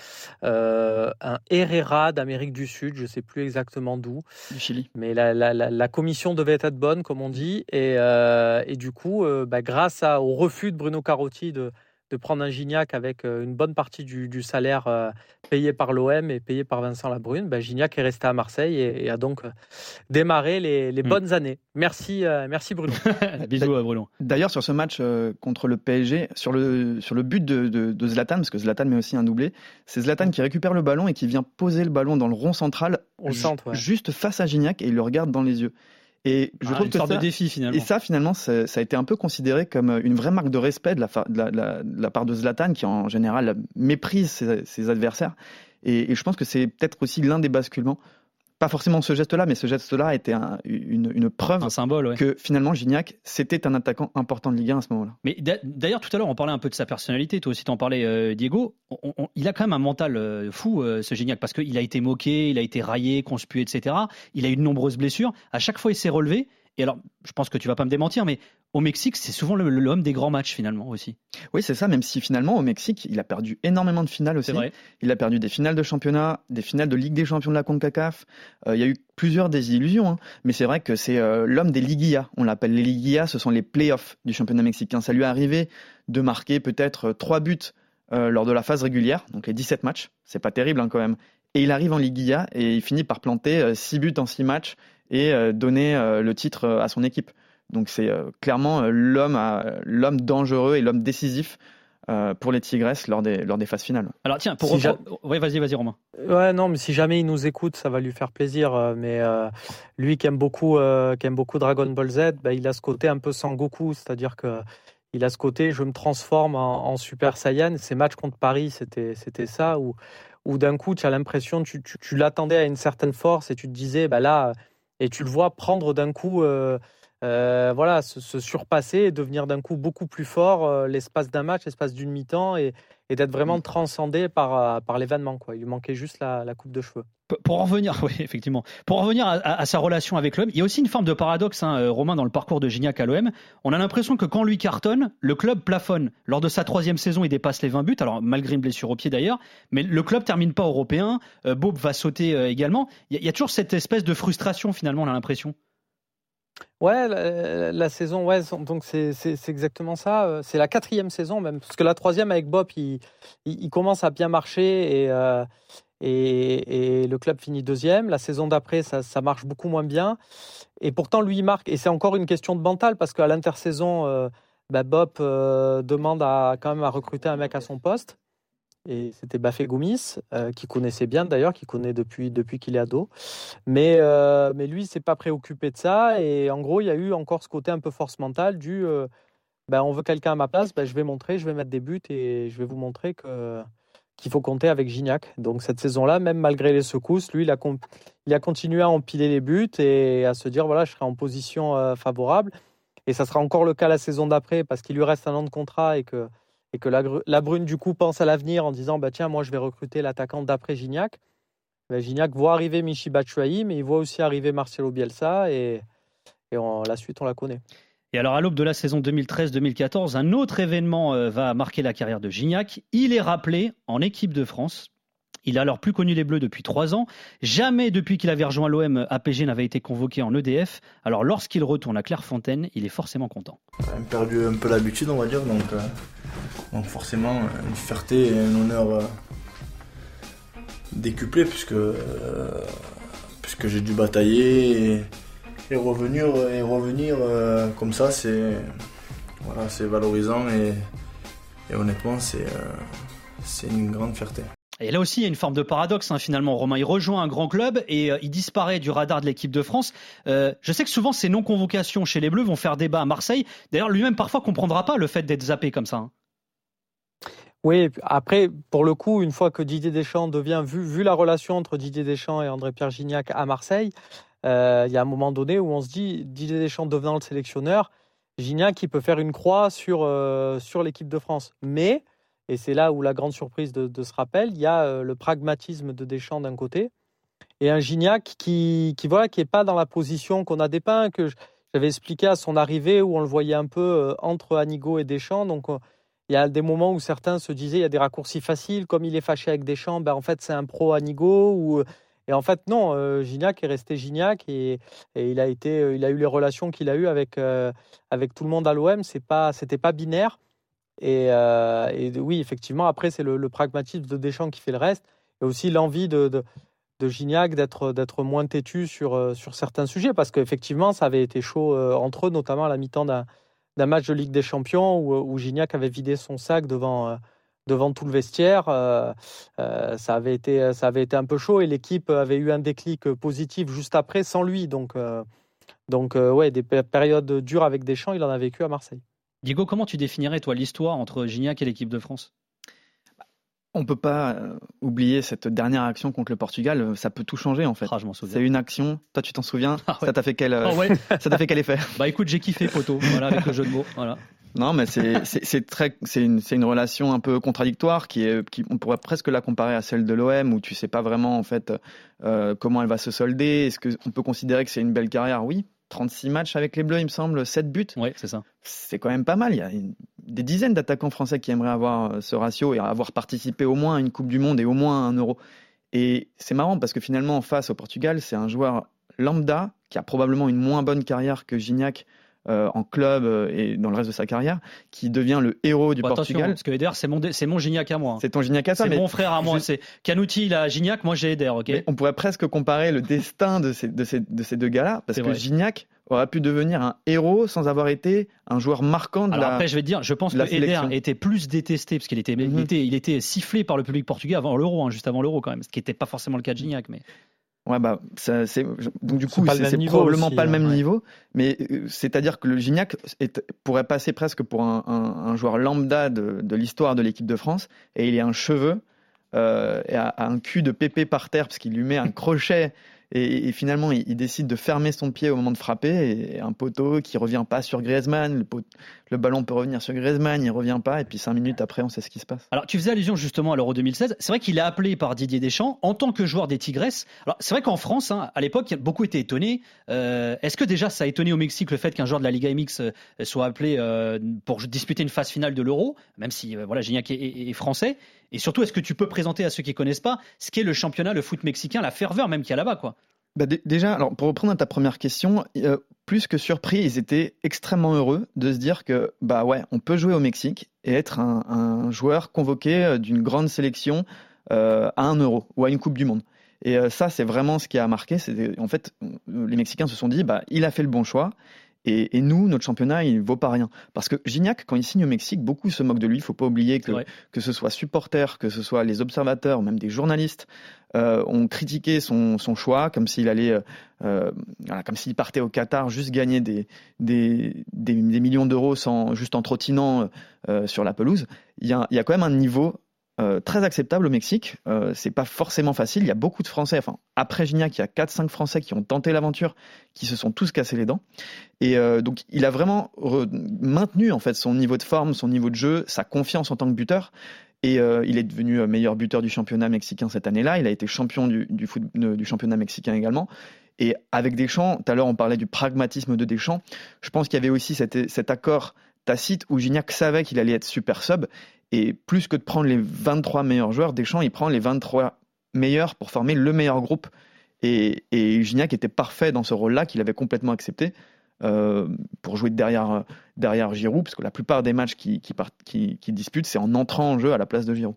euh, un Herrera d'Amérique du Sud, je ne sais plus exactement d'où. Du Chili. Mais la, la, la, commission devait être bonne, comme on dit. Et, et du coup, bah, grâce à, au refus de Bruno Carotti de, de prendre un Gignac avec euh, une bonne partie du, salaire euh, payé par l'OM et payé par Vincent Labrune, ben Gignac est resté à Marseille et, a donc euh, démarré les, hmm. bonnes années. Merci, merci Bruno. Bisous à Bruno. D'ailleurs, sur ce match contre le PSG, sur le, sur le but de, Zlatan, parce que Zlatan met aussi un doublé, c'est Zlatan qui récupère le ballon et qui vient poser le ballon dans le rond central, juste face à Gignac et il le regarde dans les yeux. Et je ah, trouve que ça, de défi finalement. Et ça finalement, ça, a été un peu considéré comme euh, une vraie marque de respect de la, de la, part de Zlatan, qui en général méprise ses, adversaires. Et, et, je pense que c'est peut-être aussi l'un des basculements pas forcément ce geste-là, mais ce geste-là était une, une, preuve un symbole, que finalement Gignac, c'était un attaquant important de Ligue 1 à ce moment-là. Mais d'ailleurs, tout à l'heure, on parlait un peu de sa personnalité. Toi aussi, t'en parlais, euh, Diego. il a quand même un mental euh, fou, euh, ce Gignac, parce qu'il a été moqué, il a été raillé, conspué, etc. Il a eu de nombreuses blessures. À chaque fois, il s'est relevé. Et alors, je pense que tu vas pas me démentir, mais au Mexique, c'est souvent l'homme des grands matchs finalement aussi. Oui, c'est ça, même si finalement au Mexique, il a perdu énormément de finales aussi. Vrai. Il a perdu des finales de championnat, des finales de Ligue des champions de la CONCACAF. Euh, il y a eu plusieurs désillusions, hein. mais c'est vrai que c'est euh, l'homme des Liguillas. On l'appelle les Liguillas, ce sont les playoffs du championnat mexicain. Ça lui est arrivé de marquer peut-être euh, trois buts lors de la phase régulière, donc les 17 matchs. C'est pas terrible hein, quand même. Et il arrive en Liguilla et il finit par planter 6 buts en 6 matchs et donner le titre à son équipe. Donc c'est euh, clairement euh, l'homme, l'homme dangereux et l'homme décisif euh, pour les Tigresses lors des, lors des phases finales. Alors tiens, pour si oui, vas-y, vas-y, Romain. Ouais, non, mais si jamais il nous écoute, ça va lui faire plaisir. Mais lui qui aime beaucoup, qui aime beaucoup Dragon Ball Z, bah, il a ce côté un peu Sangoku, c'est-à-dire que il a ce côté, je me transforme en, Super Saiyan. Ces matchs contre Paris, c'était, c'était ça où, où d'un coup, tu as l'impression, tu, tu, l'attendais à une certaine force et tu te disais, bah là, et tu le vois prendre d'un coup. Euh, voilà, se, surpasser et devenir d'un coup beaucoup plus fort euh, l'espace d'un match, l'espace d'une mi-temps et, d'être vraiment mmh. transcendé par, euh, par l'événement. Quoi. Il lui manquait juste la, coupe de cheveux. Pour en revenir, oui, effectivement. Pour en revenir à, sa relation avec l'OM, il y a aussi une forme de paradoxe, hein, Romain, dans le parcours de Gignac à l'OM. On a l'impression que quand lui cartonne, le club plafonne. Lors de sa troisième saison, il dépasse les 20 buts, alors malgré une blessure au pied d'ailleurs, mais le club termine pas européen. Bob va sauter également. Il y, a toujours cette espèce de frustration, finalement, on a l'impression. Ouais, la, saison, ouais, donc c'est exactement ça. Euh, c'est la quatrième saison même, parce que la troisième avec Bob, il, il, commence à bien marcher euh, et, le club finit deuxième. La saison d'après, ça, marche beaucoup moins bien. Et pourtant, lui, il marque. Et c'est encore une question de mental, parce qu'à l'intersaison, euh, bah, Bob demande à, quand même à recruter un mec à son poste et c'était Bafé Goumis, euh, qui connaissait bien d'ailleurs, qui connaît depuis, depuis qu'il est ado. Mais, euh, mais lui, il s'est pas préoccupé de ça. Et en gros, il y a eu encore ce côté un peu force mentale du euh, ben, on veut quelqu'un à ma place, ben, je vais montrer, je vais mettre des buts et je vais vous montrer que, qu'il faut compter avec Gignac. Donc cette saison-là, même malgré les secousses, lui, il a, il a continué à empiler les buts et à se dire voilà, je serai en position favorable. Et ça sera encore le cas la saison d'après parce qu'il lui reste un an de contrat et que et que la, Brune du coup pense à l'avenir en disant bah tiens moi je vais recruter l'attaquant d'après Gignac. Bah, Gignac voit arriver Michi Batshuayi, mais il voit aussi arriver Marcelo Bielsa et, et la suite on la connaît. Et alors à l'aube de la saison 2013-2014, un autre événement euh, va marquer la carrière de Gignac. Il est rappelé en équipe de France. Il a alors plus connu les Bleus depuis trois ans. Jamais depuis qu'il avait rejoint l'OM, APG n'avait été convoqué en EDF. Alors lorsqu'il retourne à Clairefontaine, il est forcément content. On a perdu un peu l'habitude, on va dire, donc, euh, donc forcément une fierté et un honneur euh, décuplé puisque, euh, puisque j'ai dû batailler et, et revenir, et revenir euh, comme ça, c'est voilà, c'est valorisant et, et honnêtement, c'est euh, c'est une grande fierté. Et là aussi, il y a une forme de paradoxe hein, finalement. Romain, il rejoint un grand club et euh, il disparaît du radar de l'équipe de France. Euh, je sais que souvent, ces non-convocations chez les Bleus vont faire débat à Marseille. D'ailleurs, lui-même parfois comprendra pas le fait d'être zappé comme ça. hein. Oui, après, pour le coup, une fois que Didier Deschamps devient, vu, vu la relation entre Didier Deschamps et André-Pierre Gignac à Marseille, euh, il y a un moment donné où on se dit, Didier Deschamps devenant le sélectionneur, Gignac, il peut faire une croix sur, euh, sur l'équipe de France. Mais, et c'est là où la grande surprise de, de ce rappel, il y a euh, le pragmatisme de Deschamps d'un côté et un Gignac qui, qui voilà, qui est pas dans la position qu'on a dépeint, que j'avais expliqué à son arrivée où on le voyait un peu euh, entre Anigo et Deschamps. Donc, euh, il y a des moments où certains se disaient il y a des raccourcis faciles, comme il est fâché avec Deschamps, ben en fait c'est un pro Anigo. Ou, et en fait non, euh, Gignac est resté Gignac et, euh, il a eu les relations qu'il a eues avec euh, tout le monde à l'OM. C'est pas, c'était pas binaire. Et, oui, effectivement, après c'est le, pragmatisme de Deschamps qui fait le reste, et aussi l'envie de, Gignac d'être moins têtu sur certains sujets parce qu'effectivement ça avait été chaud entre eux, notamment à la mi-temps d'un match de Ligue des Champions où, Gignac avait vidé son sac devant, devant tout le vestiaire. Euh, euh, ça, avait été, ça avait été un peu chaud et l'équipe avait eu un déclic positif juste après sans lui. Donc, euh, donc euh, ouais, des pé- périodes dures avec Deschamps, il en a vécu à Marseille. Diego, comment tu définirais toi l'histoire entre Gignac et l'équipe de France? On peut pas euh, oublier cette dernière action contre le Portugal. euh, Ça peut tout changer en fait. Ah, je m'en souviens. C'est une action. Toi, tu t'en souviens? Ah ouais. Ça t'a fait quel euh, Ah ouais. Ça t'a fait quel effet? Bah écoute, j'ai kiffé photo, voilà avec le jeu de mots. Voilà. Non, mais c'est très c'est une une relation un peu contradictoire qui est qui on pourrait presque la comparer à celle de l'OM où tu sais pas vraiment en fait euh, comment elle va se solder. Est-ce que on peut considérer que c'est une belle carrière? Oui. 36 matchs avec les Bleus, il me semble, 7 buts. Ouais, c'est ça. C'est quand même pas mal. Il y a une- des dizaines d'attaquants français qui aimeraient avoir euh, ce ratio et avoir participé au moins à une Coupe du Monde et au moins à un Euro. Et c'est marrant parce que finalement, en face au Portugal, c'est un joueur lambda qui a probablement une moins bonne carrière que Gignac euh, en club euh, et dans le reste de sa carrière, qui devient le héros du Bon, attention, Portugal. parce que Eder, c'est mon, c'est mon Gignac à moi. hein. C'est ton Gignac à toi, C'est mon frère à moi. je- C'est Canouti, il a Gignac, moi j'ai Eder, ok mais on pourrait presque comparer le destin de ces, de ces, de ces deux gars-là, parce que vrai. Gignac aurait pu devenir un héros sans avoir été un joueur marquant de Alors la. après, je vais te dire, je pense que Eder était plus détesté parce qu'il était, il était, il était sifflé par le public portugais avant l'Euro, hein, juste avant l'Euro quand même, ce qui n'était pas forcément le cas de Gignac. Mais Ouais, bah, ça, c'est, donc du coup, c'est, probablement aussi, pas le même hein, ouais. niveau, mais euh, c'est-à-dire que le Gignac est- pourrait passer presque pour un, un- un joueur lambda de, de l'histoire de l'équipe de France, et il est un cheveu, euh, et a, a un cul de pépé par terre, parce qu'il lui met un crochet, et, et finalement, il, il décide de fermer son pied au moment de frapper, et un poteau qui revient pas sur Griezmann, le, pot- le ballon peut revenir sur Griezmann, il revient pas, et puis cinq minutes après, on sait ce qui se passe. Alors, tu faisais allusion justement à l'Euro 2016. C'est vrai qu'il est appelé par Didier Deschamps en tant que joueur des Tigresses. Alors, c'est vrai qu'en France, hein, à l'époque, beaucoup étaient étonnés. Euh, Est-ce que déjà ça a étonné au Mexique le fait qu'un joueur de la Liga MX euh, soit appelé euh, pour disputer une phase finale de l'Euro, même si voilà, Gignac est, est- français? Et surtout, est-ce que tu peux présenter à ceux qui connaissent pas ce qu'est le championnat, le foot mexicain, la ferveur même qu'il y a là-bas, quoi? Bah, dé- déjà, alors pour reprendre à ta première question, euh, plus que surpris, ils étaient extrêmement heureux de se dire que bah ouais, on peut jouer au Mexique et être un, joueur convoqué euh, d'une grande sélection euh, à un Euro ou à une Coupe du Monde. Et ça, c'est vraiment ce qui a marqué. En fait, les Mexicains se sont dit, bah il a fait le bon choix. Et, et nous, notre championnat, il vaut pas rien. Parce que Gignac, quand il signe au Mexique, beaucoup se moquent de lui. Il faut pas oublier que, que ce soit supporters, que ce soit les observateurs, même des journalistes, euh, ont critiqué son, son choix, comme s'il allait, euh, euh, voilà, comme s'il partait au Qatar juste gagner des, des, des, des millions d'euros sans juste en trottinant euh, sur la pelouse. Il y a, il y a quand même un niveau euh, très acceptable au Mexique. Euh, c'est pas forcément facile. Il y a beaucoup de Français. Enfin, après Gignac, il y a 4-5 Français qui ont tenté l'aventure, qui se sont tous cassés les dents. Et euh, donc, il a vraiment maintenu en fait son niveau de forme, son niveau de jeu, sa confiance en tant que buteur. Et euh, il est devenu meilleur buteur du championnat mexicain cette année-là. Il a été champion du championnat mexicain également. Et avec Deschamps, tout à l'heure on parlait du pragmatisme de Deschamps. Je pense qu'il y avait aussi cet, cet accord tacite où Gignac savait qu'il allait être super sub. Et plus que de prendre les 23 meilleurs joueurs, Deschamps, il prend les 23 meilleurs pour former le meilleur groupe. Et, et Gignac était parfait dans ce rôle-là, qu'il avait complètement accepté. Euh, pour jouer derrière, derrière Giroud, parce que la plupart des matchs qui, qui, qui, qui disputent, c'est en entrant en jeu à la place de Giroud.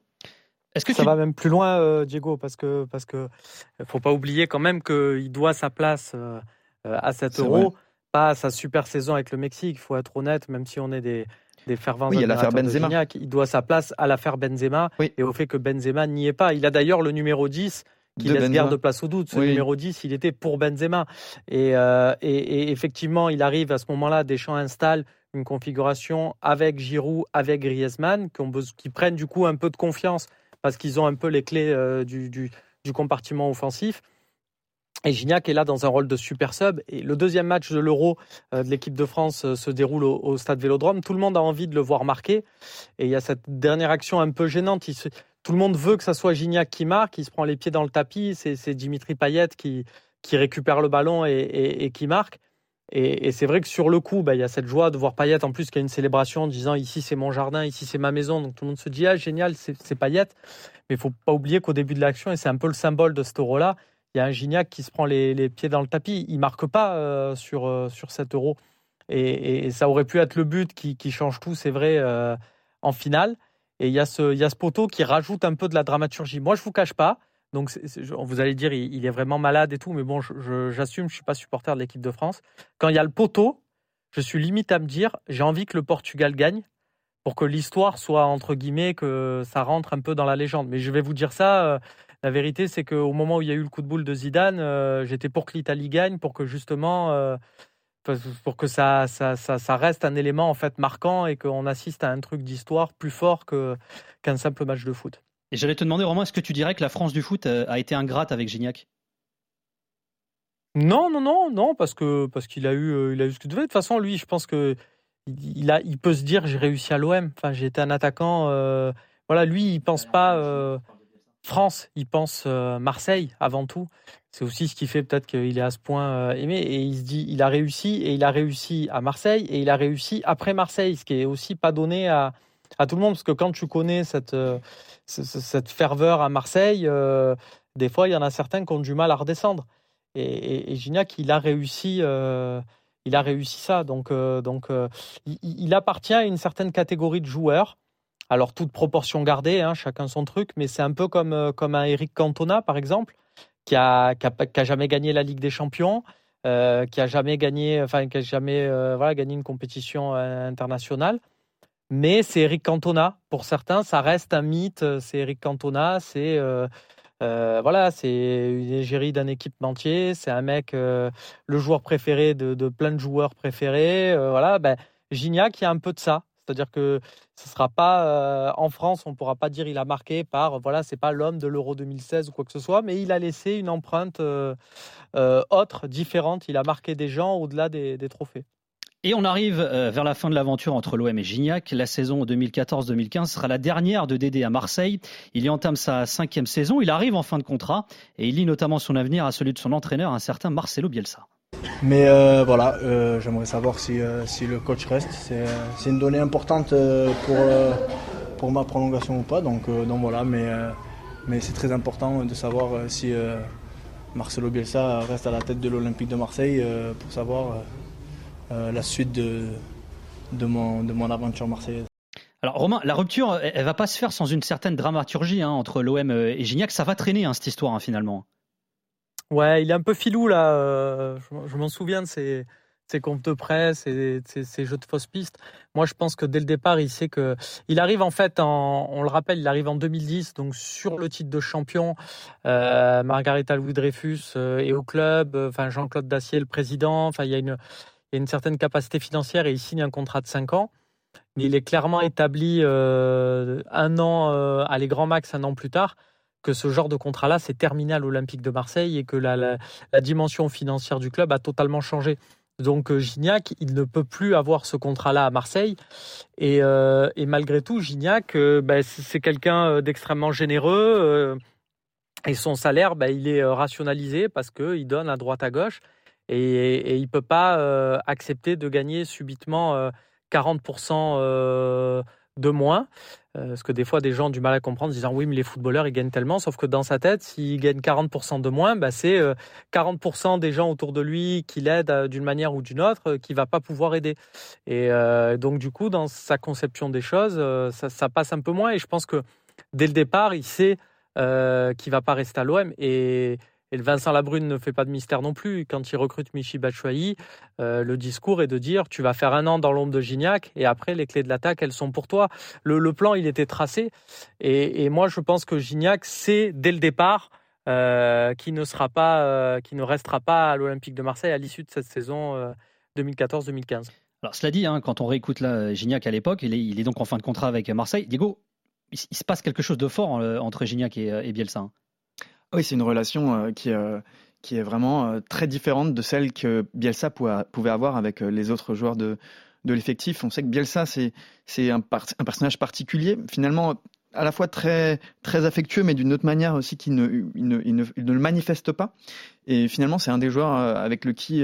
Est-ce que ça va même plus loin, euh, Diego, parce que parce que faut pas oublier quand même qu'il doit sa place euh, à 7 euros, pas à sa super saison avec le Mexique. Il faut être honnête, même si on est des des fervents oui, l'affaire Benzema. Gignac, il doit sa place à l'affaire Benzema et au fait que Benzema n'y est pas. Il a d'ailleurs le numéro 10 qui laisse guère de place au doute. Ce numéro 10, il était pour Benzema. Euh, et, et, effectivement, il arrive à ce moment-là, Deschamps installe une configuration avec Giroud, avec Griezmann, qui, ont, qui prennent du coup un peu de confiance parce qu'ils ont un peu les clés euh, du, du, du, compartiment offensif. Et Gignac est là dans un rôle de super sub. Et le deuxième match de l'Euro euh, de l'équipe de France se déroule au, stade Vélodrome. Tout le monde a envie de le voir marquer. Et il y a cette dernière action un peu gênante. Tout le monde veut que ça soit Gignac qui marque, il se prend les pieds dans le tapis, c'est Dimitri Payet qui, qui récupère le ballon et, qui marque. Et, c'est vrai que sur le coup, bah, il y a cette joie de voir Payet en plus qui a une célébration en disant ici c'est mon jardin, ici c'est ma maison. Donc tout le monde se dit ah génial, c'est Payet. Mais il faut pas oublier qu'au début de l'action, et c'est un peu le symbole de cet euro-là, il y a un Gignac qui se prend les, pieds dans le tapis. Il marque pas euh, sur, euh, sur cet euro. Et, ça aurait pu être le but qui, change tout, c'est vrai, euh, en finale. Et il y, a ce, y a ce poteau qui rajoute un peu de la dramaturgie. Moi, je vous cache pas. Donc, vous allez dire, il, est vraiment malade et tout, mais bon, j'assume, je, je, je suis pas supporter de l'équipe de France. Quand il y a le poteau, je suis limite à me dire, j'ai envie que le Portugal gagne pour que l'histoire soit entre guillemets, que ça rentre un peu dans la légende. Mais je vais vous dire ça. La vérité, c'est qu'au moment où il y a eu le coup de boule de Zidane, euh, j'étais pour que l'Italie gagne, pour que justement euh, pour que ça, ça, ça, reste un élément en fait marquant et qu'on assiste à un truc d'histoire plus fort qu'un simple match de foot. Et j'allais te demander, Romain, est-ce que tu dirais que la France du foot euh, a été ingrate avec Gignac? Non, non, non, non, parce que parce qu'il a eu, il a eu ce qu'il devait. De toute façon, lui, je pense que il, a, il peut se dire, j'ai réussi à l'OM. Enfin, j'ai été un attaquant. Euh, voilà, lui, il pense pas. France, il pense Marseille avant tout. C'est aussi ce qui fait peut-être qu'il est à ce point euh, aimé. Et il se dit, il a réussi, et il a réussi à Marseille, et il a réussi après Marseille, ce qui est aussi pas donné à, à tout le monde, parce que quand tu connais cette, euh, cette ferveur à Marseille, euh, des fois, il y en a certains qui ont du mal à redescendre. Et, Gignac, il a réussi. il a réussi ça. Donc, donc il, appartient à une certaine catégorie de joueurs. Alors, toute proportion gardée, hein, chacun son truc, mais c'est un peu comme, comme un Eric Cantona, par exemple, qui a, qui a, jamais gagné la Ligue des Champions, euh, qui a jamais gagné, enfin qui a jamais euh, voilà gagné une compétition euh, internationale. Mais c'est Eric Cantona. Pour certains, ça reste un mythe. C'est Eric Cantona. C'est voilà, c'est une égérie d'un équipementier. C'est un mec, le joueur préféré de, de, plein de joueurs préférés. voilà, ben, Gignac, il y a un peu de ça. C'est-à-dire que ce sera pas euh, en France, on ne pourra pas dire il a marqué par voilà, c'est pas l'homme de l'Euro 2016 ou quoi que ce soit, mais il a laissé une empreinte euh, euh, autre, différente. Il a marqué des gens au-delà des, trophées. Et on arrive vers la fin de l'aventure entre l'OM et Gignac. La saison 2014-2015 sera la dernière de Dédé à Marseille. Il y entame sa cinquième saison. Il arrive en fin de contrat et il lie notamment son avenir à celui de son entraîneur, un certain Marcelo Bielsa. Mais euh, voilà, euh, j'aimerais savoir si, euh, si, le coach reste. C'est une donnée importante pour, ma prolongation ou pas. Donc, voilà, mais, c'est très important de savoir si Marcelo Bielsa reste à la tête de l'Olympique de Marseille pour savoir la suite de, mon, aventure marseillaise. Alors Romain, la rupture, elle, va pas se faire sans une certaine dramaturgie hein, entre l'OM et Gignac. Ça va traîner hein, cette histoire hein, finalement. Ouais, il est un peu filou là. Euh, je, m'en souviens de ses, ses comptes de presse et ses, jeux de fausses pistes. Moi, je pense que dès le départ, il sait que il arrive en fait, on le rappelle, il arrive en 2010, donc sur le titre de champion. Euh, Margarita Louis Dreyfus euh, est au club. Enfin, Jean-Claude Dacier, le président. Enfin, il y a une, il y a une certaine capacité financière et il signe un contrat de 5 ans. Mais il est clairement établi euh, un an, euh, allez grand max un an plus tard que ce genre de contrat-là s'est terminé à l'Olympique de Marseille et que la, dimension financière du club a totalement changé. Donc euh, Gignac, il ne peut plus avoir ce contrat-là à Marseille. Et, euh, malgré tout, Gignac, euh, ben, c'est quelqu'un d'extrêmement généreux. et son salaire, ben, il est rationalisé parce qu'il donne à droite à gauche. Et, il ne peut pas accepter de gagner subitement 40% de moins. Euh, parce que des fois, des gens ont du mal à comprendre, disant oui, mais les footballeurs, ils gagnent tellement. Sauf que dans sa tête, s'il gagne 40% de moins, bah, c'est 40% des gens autour de lui qui l'aident d'une manière ou d'une autre, qui va pas pouvoir aider. Et donc, du coup, dans sa conception des choses, ça, passe un peu moins. Et je pense que dès le départ, il sait qu'il va pas rester à l'OM. Et et Vincent Labrune ne fait pas de mystère non plus. Quand il recrute Michi Batshuayi, euh, le discours est de dire tu vas faire un an dans l'ombre de Gignac et après les clés de l'attaque, elles sont pour toi. Le, plan, il était tracé. Et, moi, je pense que Gignac sait dès le départ euh, qu'il ne sera pas, euh, ne restera pas à l'Olympique de Marseille à l'issue de cette saison 2014-2015. Alors cela dit, hein, quand on réécoute Gignac à l'époque, il est, donc en fin de contrat avec Marseille. Diego, il, se passe quelque chose de fort entre Gignac et, et Bielsa. Oui, c'est une relation euh, qui, euh, qui est vraiment euh, très différente de celle que Bielsa pouvait avoir avec les autres joueurs de, de l'effectif. On sait que Bielsa, c'est un, un personnage particulier, finalement à la fois très, très affectueux, mais d'une autre manière aussi qui ne, ne, ne, le manifeste pas. Et finalement, c'est un des joueurs avec, le qui,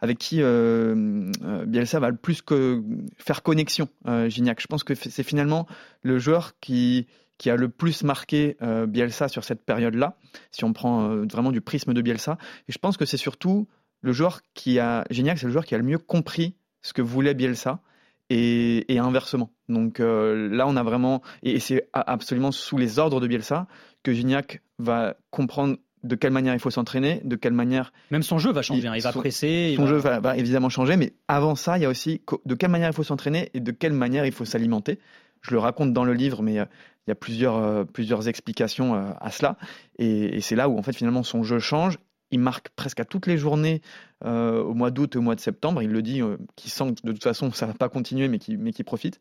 avec qui Bielsa va le plus que faire connexion, Gignac. Je pense que c'est finalement le joueur qui, qui a le plus marqué euh, Bielsa sur cette période-là, si on prend euh, vraiment du prisme de Bielsa. Et je pense que c'est surtout le joueur qui a, Gignac, c'est le joueur qui a le mieux compris ce que voulait Bielsa et, inversement. Donc euh, là, on a vraiment, et, c'est absolument sous les ordres de Bielsa que Gignac va comprendre de quelle manière il faut s'entraîner, de quelle manière. Même son jeu va changer, il, hein. il va presser. Son jeu va, va, évidemment changer, mais avant ça, il y a aussi de quelle manière il faut s'entraîner et de quelle manière il faut s'alimenter. Je le raconte dans le livre, mais il y a plusieurs, euh, plusieurs explications euh, à cela. Et, c'est là où, en fait, finalement, son jeu change. Il marque presque à toutes les journées euh, au mois d'août au mois de septembre. Il le dit, qu'il sent que de toute façon, ça ne va pas continuer, mais qui, mais qui profite.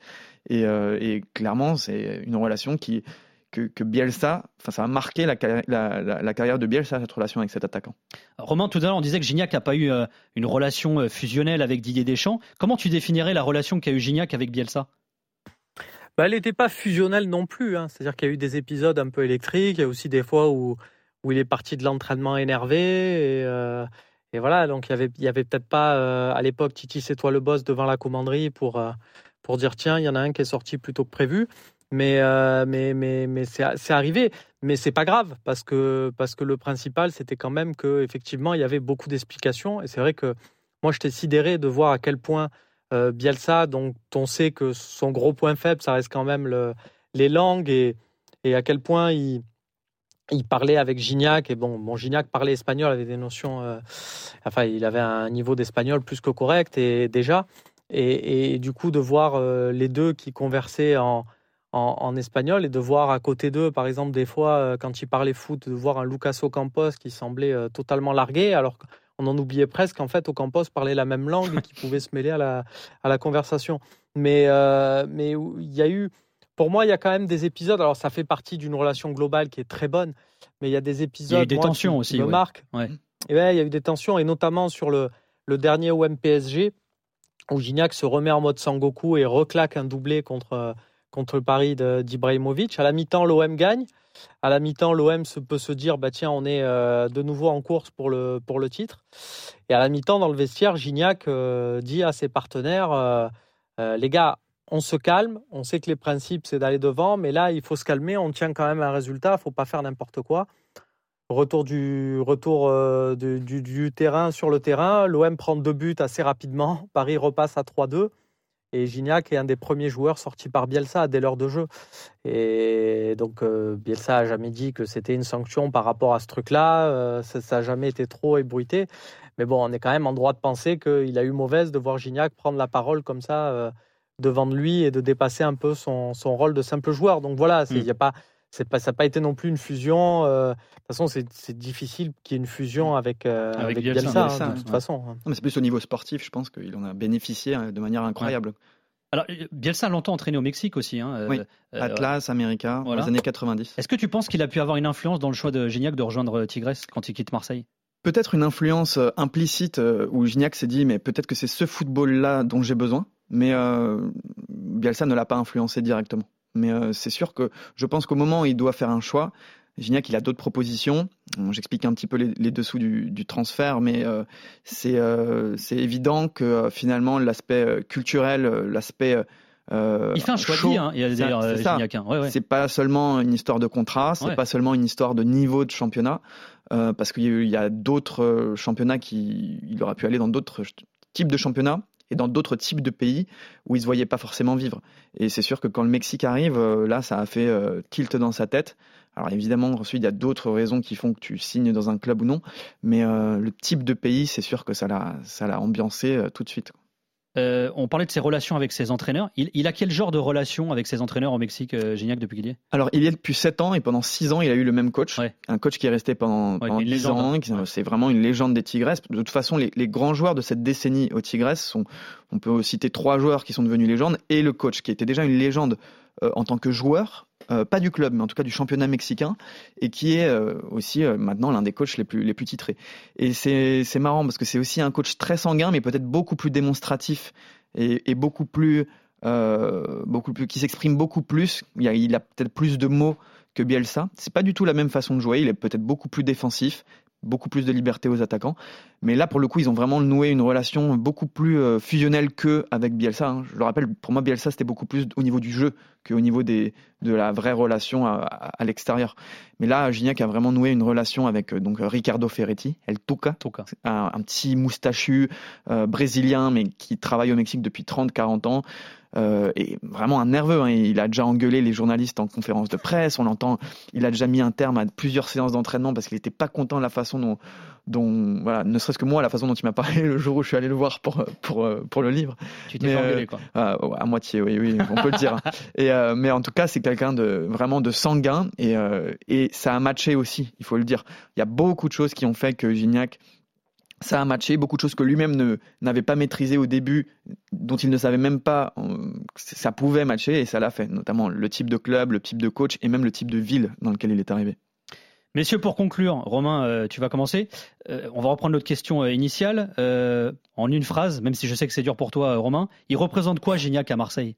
Et, clairement, c'est une relation qui, que, Bielsa, enfin, ça a marqué la, la, carrière de Bielsa, cette relation avec cet attaquant. Romain, tout à l'heure, on disait que Gignac n'a pas eu une relation fusionnelle avec Didier Deschamps. Comment tu définirais la relation qu'a eu Gignac avec Bielsa? Bah, elle n'était pas fusionnelle non plus. Hein. C'est-à-dire qu'il y a eu des épisodes un peu électriques. Il y a aussi des fois où, où il est parti de l'entraînement énervé. Et, euh, voilà, donc il y avait, y avait peut-être pas euh, à l'époque Titi, c'est toi le boss devant la commanderie pour, euh, pour dire tiens, il y en a un qui est sorti plus tôt que prévu. Mais, mais, mais, mais c'est arrivé. Mais c'est pas grave parce que, parce que le principal, c'était quand même qu'effectivement, il y avait beaucoup d'explications. Et c'est vrai que moi, j'étais sidéré de voir à quel point euh, Bielsa, dont on sait que son gros point faible, ça reste quand même le, les langues et, et, à quel point il, parlait avec Gignac. Et bon, Gignac parlait espagnol, avait des notions. Euh, enfin, il avait un niveau d'espagnol plus que correct et déjà. Et, et du coup, de voir euh, les deux qui conversaient en, en, espagnol et de voir à côté d'eux, par exemple, des fois, quand ils parlaient foot, de voir un Lucas Ocampos qui semblait totalement largué, alors on en oubliait presque en fait au campus parlait la même langue et qui pouvait se mêler à la, à la conversation. Mais euh, mais il y a eu, pour moi, il y a quand même des épisodes. Alors ça fait partie d'une relation globale qui est très bonne, mais il y a des épisodes. Il y a eu des tensions aussi. me marquent. Et ouais, il y a eu des tensions et notamment sur le le dernier OM PSG où Gignac se remet en mode Sangoku et reclaque un doublé contre contre le Paris d'Ibrahimovic. À la mi-temps, l'OM gagne à la mi-temps, l'OM peut se dire bah tiens, on est euh, de nouveau en course pour le, pour le titre. Et à la mi-temps, dans le vestiaire, Gignac euh, dit à ses partenaires euh, les gars, on se calme, on sait que les principes c'est d'aller devant, mais là il faut se calmer, on tient quand même un résultat, il faut pas faire n'importe quoi. Retour du retour du, du, terrain sur le terrain, l'OM prend deux buts assez rapidement, Paris repasse à 3-2. Et Gignac est un des premiers joueurs sortis par Bielsa dès l'heure de jeu. Et donc euh, Bielsa a jamais dit que c'était une sanction par rapport à ce truc-là. Euh, ça n'a jamais été trop ébruité. Mais bon, on est quand même en droit de penser qu'il a eu mauvaise de voir Gignac prendre la parole comme ça euh, devant de lui et de dépasser un peu son, son rôle de simple joueur. Donc voilà, il n'y a pas pas, ça n'a pas été non plus une fusion. Euh, de toute façon, c'est difficile qu'il y ait une fusion avec, euh, avec, Bielsa, hein, de toute façon. Hein. mais c'est plus au niveau sportif, je pense qu'il en a bénéficié hein, de manière incroyable. Alors, Bielsa a longtemps entraîné au Mexique aussi. Hein, oui, euh, Atlas, América, dans les années 90. Est-ce que tu penses qu'il a pu avoir une influence dans le choix de Gignac de rejoindre Tigres quand il quitte Marseille? Peut-être une influence implicite où Gignac s'est dit, mais peut-être que c'est ce football-là dont j'ai besoin. Mais Bielsa ne l'a pas influencé directement. Mais euh, c'est sûr que je pense qu'au moment où il doit faire un choix, Gignac, il a d'autres propositions. J'explique un petit peu les, dessous du, transfert, mais euh, euh, c'est évident que finalement l'aspect culturel, l'aspect Euh, il fait un choix de vie, hein, il y a C'est- d'ailleurs. Gignac, hein. Ouais, ouais. C'est pas seulement une histoire de contrat, c'est Ouais. pas seulement une histoire de niveau de championnat, parce qu'il y a a d'autres championnats qui, il aurait pu aller dans d'autres types de championnats et dans d'autres types de pays où il se voyait pas forcément vivre. Et c'est sûr que quand le Mexique arrive, euh, là, ça a fait euh, tilt dans sa tête. Alors évidemment, ensuite, il y a d'autres raisons qui font que tu signes dans un club ou non, mais euh, le type de pays, c'est sûr que ça l'a, ça l'a ambiancé tout de suite. Euh, on parlait de ses relations avec ses entraîneurs. Il, il a quel genre de relation avec ses entraîneurs au Mexique, euh, Gignac, depuis qu'il y est? Alors, il y est depuis 7 ans et pendant 6 ans, il a eu le même coach. Un coach qui est resté pendant, Ouais, pendant une 10 légende, ans. hein. C'est vraiment une légende des Tigresses. De toute façon, les, les grands joueurs de cette décennie aux Tigresses sont, on peut citer trois joueurs qui sont devenus légendes et le coach qui était déjà une légende euh, en tant que joueur, euh, pas du club, mais en tout cas du championnat mexicain et qui est euh, aussi euh, maintenant l'un des coachs les plus, les plus titrés. Et c'est marrant parce que c'est aussi un coach très sanguin, mais peut-être beaucoup plus démonstratif et, beaucoup plus beaucoup plus, qui s'exprime beaucoup plus. Il a, a peut-être plus de mots que Bielsa. C'est pas du tout la même façon de jouer. Il est peut-être beaucoup plus défensif, beaucoup plus de liberté aux attaquants. Mais là, pour le coup, ils ont vraiment noué une relation beaucoup plus euh, fusionnelle que avec Bielsa. hein. Je le rappelle, pour moi, Bielsa c'était beaucoup plus au niveau du jeu qu'au niveau des, de la vraie relation à, à- à l'extérieur. Mais là, Gignac a vraiment noué une relation avec euh, donc Ricardo Ferretti, El Tuca, Un, un petit moustachu euh, brésilien, mais qui travaille au Mexique depuis 30-40 ans. Euh, et vraiment un nerveux. hein. Il a déjà engueulé les journalistes en conférence de presse. On l'entend. Il a déjà mis un terme à plusieurs séances d'entraînement parce qu'il n'était pas content de la façon dont, dont voilà, ne serait-ce que moi, la façon dont il m'a parlé le jour où je suis allé le voir pour pour euh, pour le livre. Tu t'es fait euh, quoi. ah, à moitié, oui, oui, on peut le dire. Et euh, mais en tout cas, c'est quelqu'un de vraiment de sanguin et et ça a matché aussi. Il faut le dire. Il y a beaucoup de choses qui ont fait que Gignac ça a matché, beaucoup de choses que lui-même n'avait pas maîtrisées au début, dont il ne savait même pas euh, que ça pouvait matcher, et ça l'a fait, notamment le type de club, le type de coach, et même le type de ville dans lequel il est arrivé. Messieurs, pour conclure, Romain, euh, tu vas commencer. Euh, on va reprendre notre question initiale. En une phrase, même si je sais que c'est dur pour toi, Romain, il représente quoi Gignac à Marseille?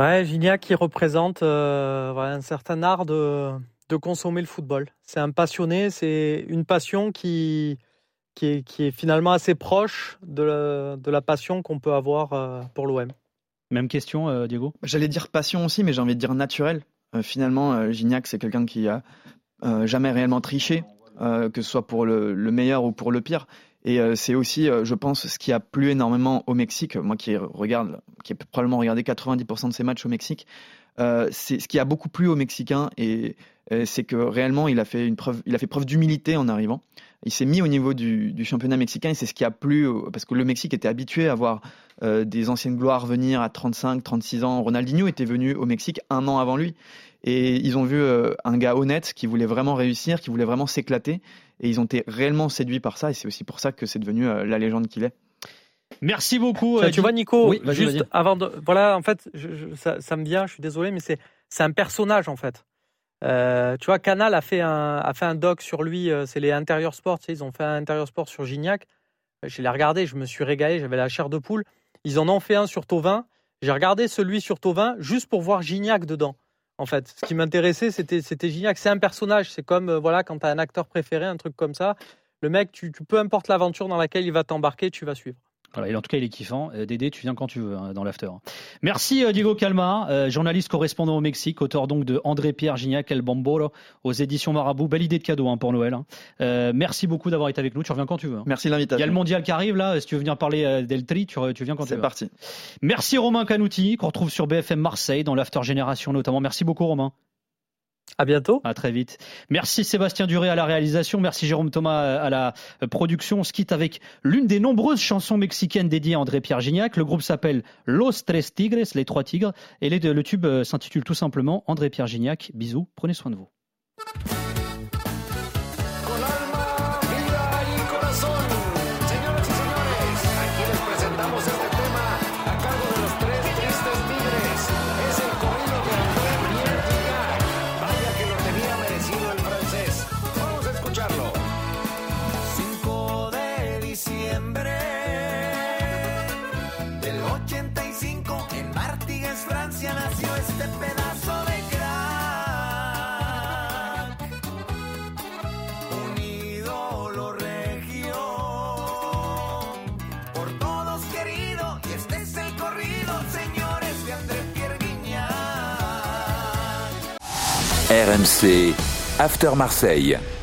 Ouais, Gignac qui représente euh, un certain art de, de consommer le football. C'est un passionné, c'est une passion qui, qui, est, qui est finalement assez proche de la, de la passion qu'on peut avoir euh, pour l'OM. Même question, euh, Diego? J'allais dire passion aussi, mais j'ai envie de dire naturel. Euh, finalement, euh, Gignac, c'est quelqu'un qui a jamais réellement triché, que ce soit pour le, le meilleur ou pour le pire. Et c'est aussi, je pense, ce qui a plu énormément au Mexique. Moi qui regarde, qui ai probablement regardé 90% de ses matchs au Mexique, euh, ce qui a beaucoup plu aux Mexicains et euh, c'est que réellement il a fait preuve, d'humilité en arrivant. Il s'est mis au niveau du, championnat mexicain et c'est ce qui a plu parce que le Mexique était habitué à voir euh, des anciennes gloires venir à 35, 36 ans. Ronaldinho était venu au Mexique un an avant lui et ils ont vu un gars honnête qui voulait vraiment réussir, qui voulait vraiment s'éclater et ils ont été réellement séduits par ça et c'est aussi pour ça que c'est devenu la légende qu'il est. Merci beaucoup. Tu vois, euh, tu vois, Nico, Oui, juste avant de. Voilà, en fait, je- je- ça, ça me vient, je suis désolé, mais c'est un personnage, en fait. Euh, tu vois, Canal a fait un, a fait un doc sur lui, euh, c'est les Intérieurs Sport, tu sais, ils ont fait un Intérieur Sport sur Gignac. Je l'ai regardé, je me suis régalé, j'avais la chair de poule. Ils en ont fait un sur Tovin. J'ai regardé celui sur Tovin juste pour voir Gignac dedans. En fait, ce qui m'intéressait, c'était Gignac. C'est un personnage. C'est comme voilà, quand tu as un acteur préféré, un truc comme ça. Le mec, tu, tu peu importe l'aventure dans laquelle il va t'embarquer, tu vas suivre. Voilà, et en tout cas, il est kiffant. Euh, Dédé, tu viens quand tu veux hein, dans l'after. Merci euh, Diego Calma, euh, journaliste correspondant au Mexique, auteur donc de André-Pierre Gignac El Bombolo aux éditions Marabout. Belle idée de cadeau hein, pour Noël. hein. Euh, merci beaucoup d'avoir été avec nous. Tu reviens quand tu veux. hein. Merci de Il y a l'invitation. le mondial qui arrive là. Si tu veux venir parler euh, d'El Tri, tu, tu viens quand tu C'est veux. parti. Merci Romain Canouti, qu'on retrouve sur BFM Marseille dans l'after génération notamment. Merci beaucoup Romain. À bientôt. À très vite. Merci Sébastien Duré à la réalisation. Merci Jérôme Thomas à la production. On se quitte avec l'une des nombreuses chansons mexicaines dédiées à André-Pierre Gignac. Le groupe s'appelle Los Tres Tigres, les trois tigres. Et le tube euh, s'intitule tout simplement André-Pierre Gignac. Bisous, prenez soin de vous. RMC, After Marseille.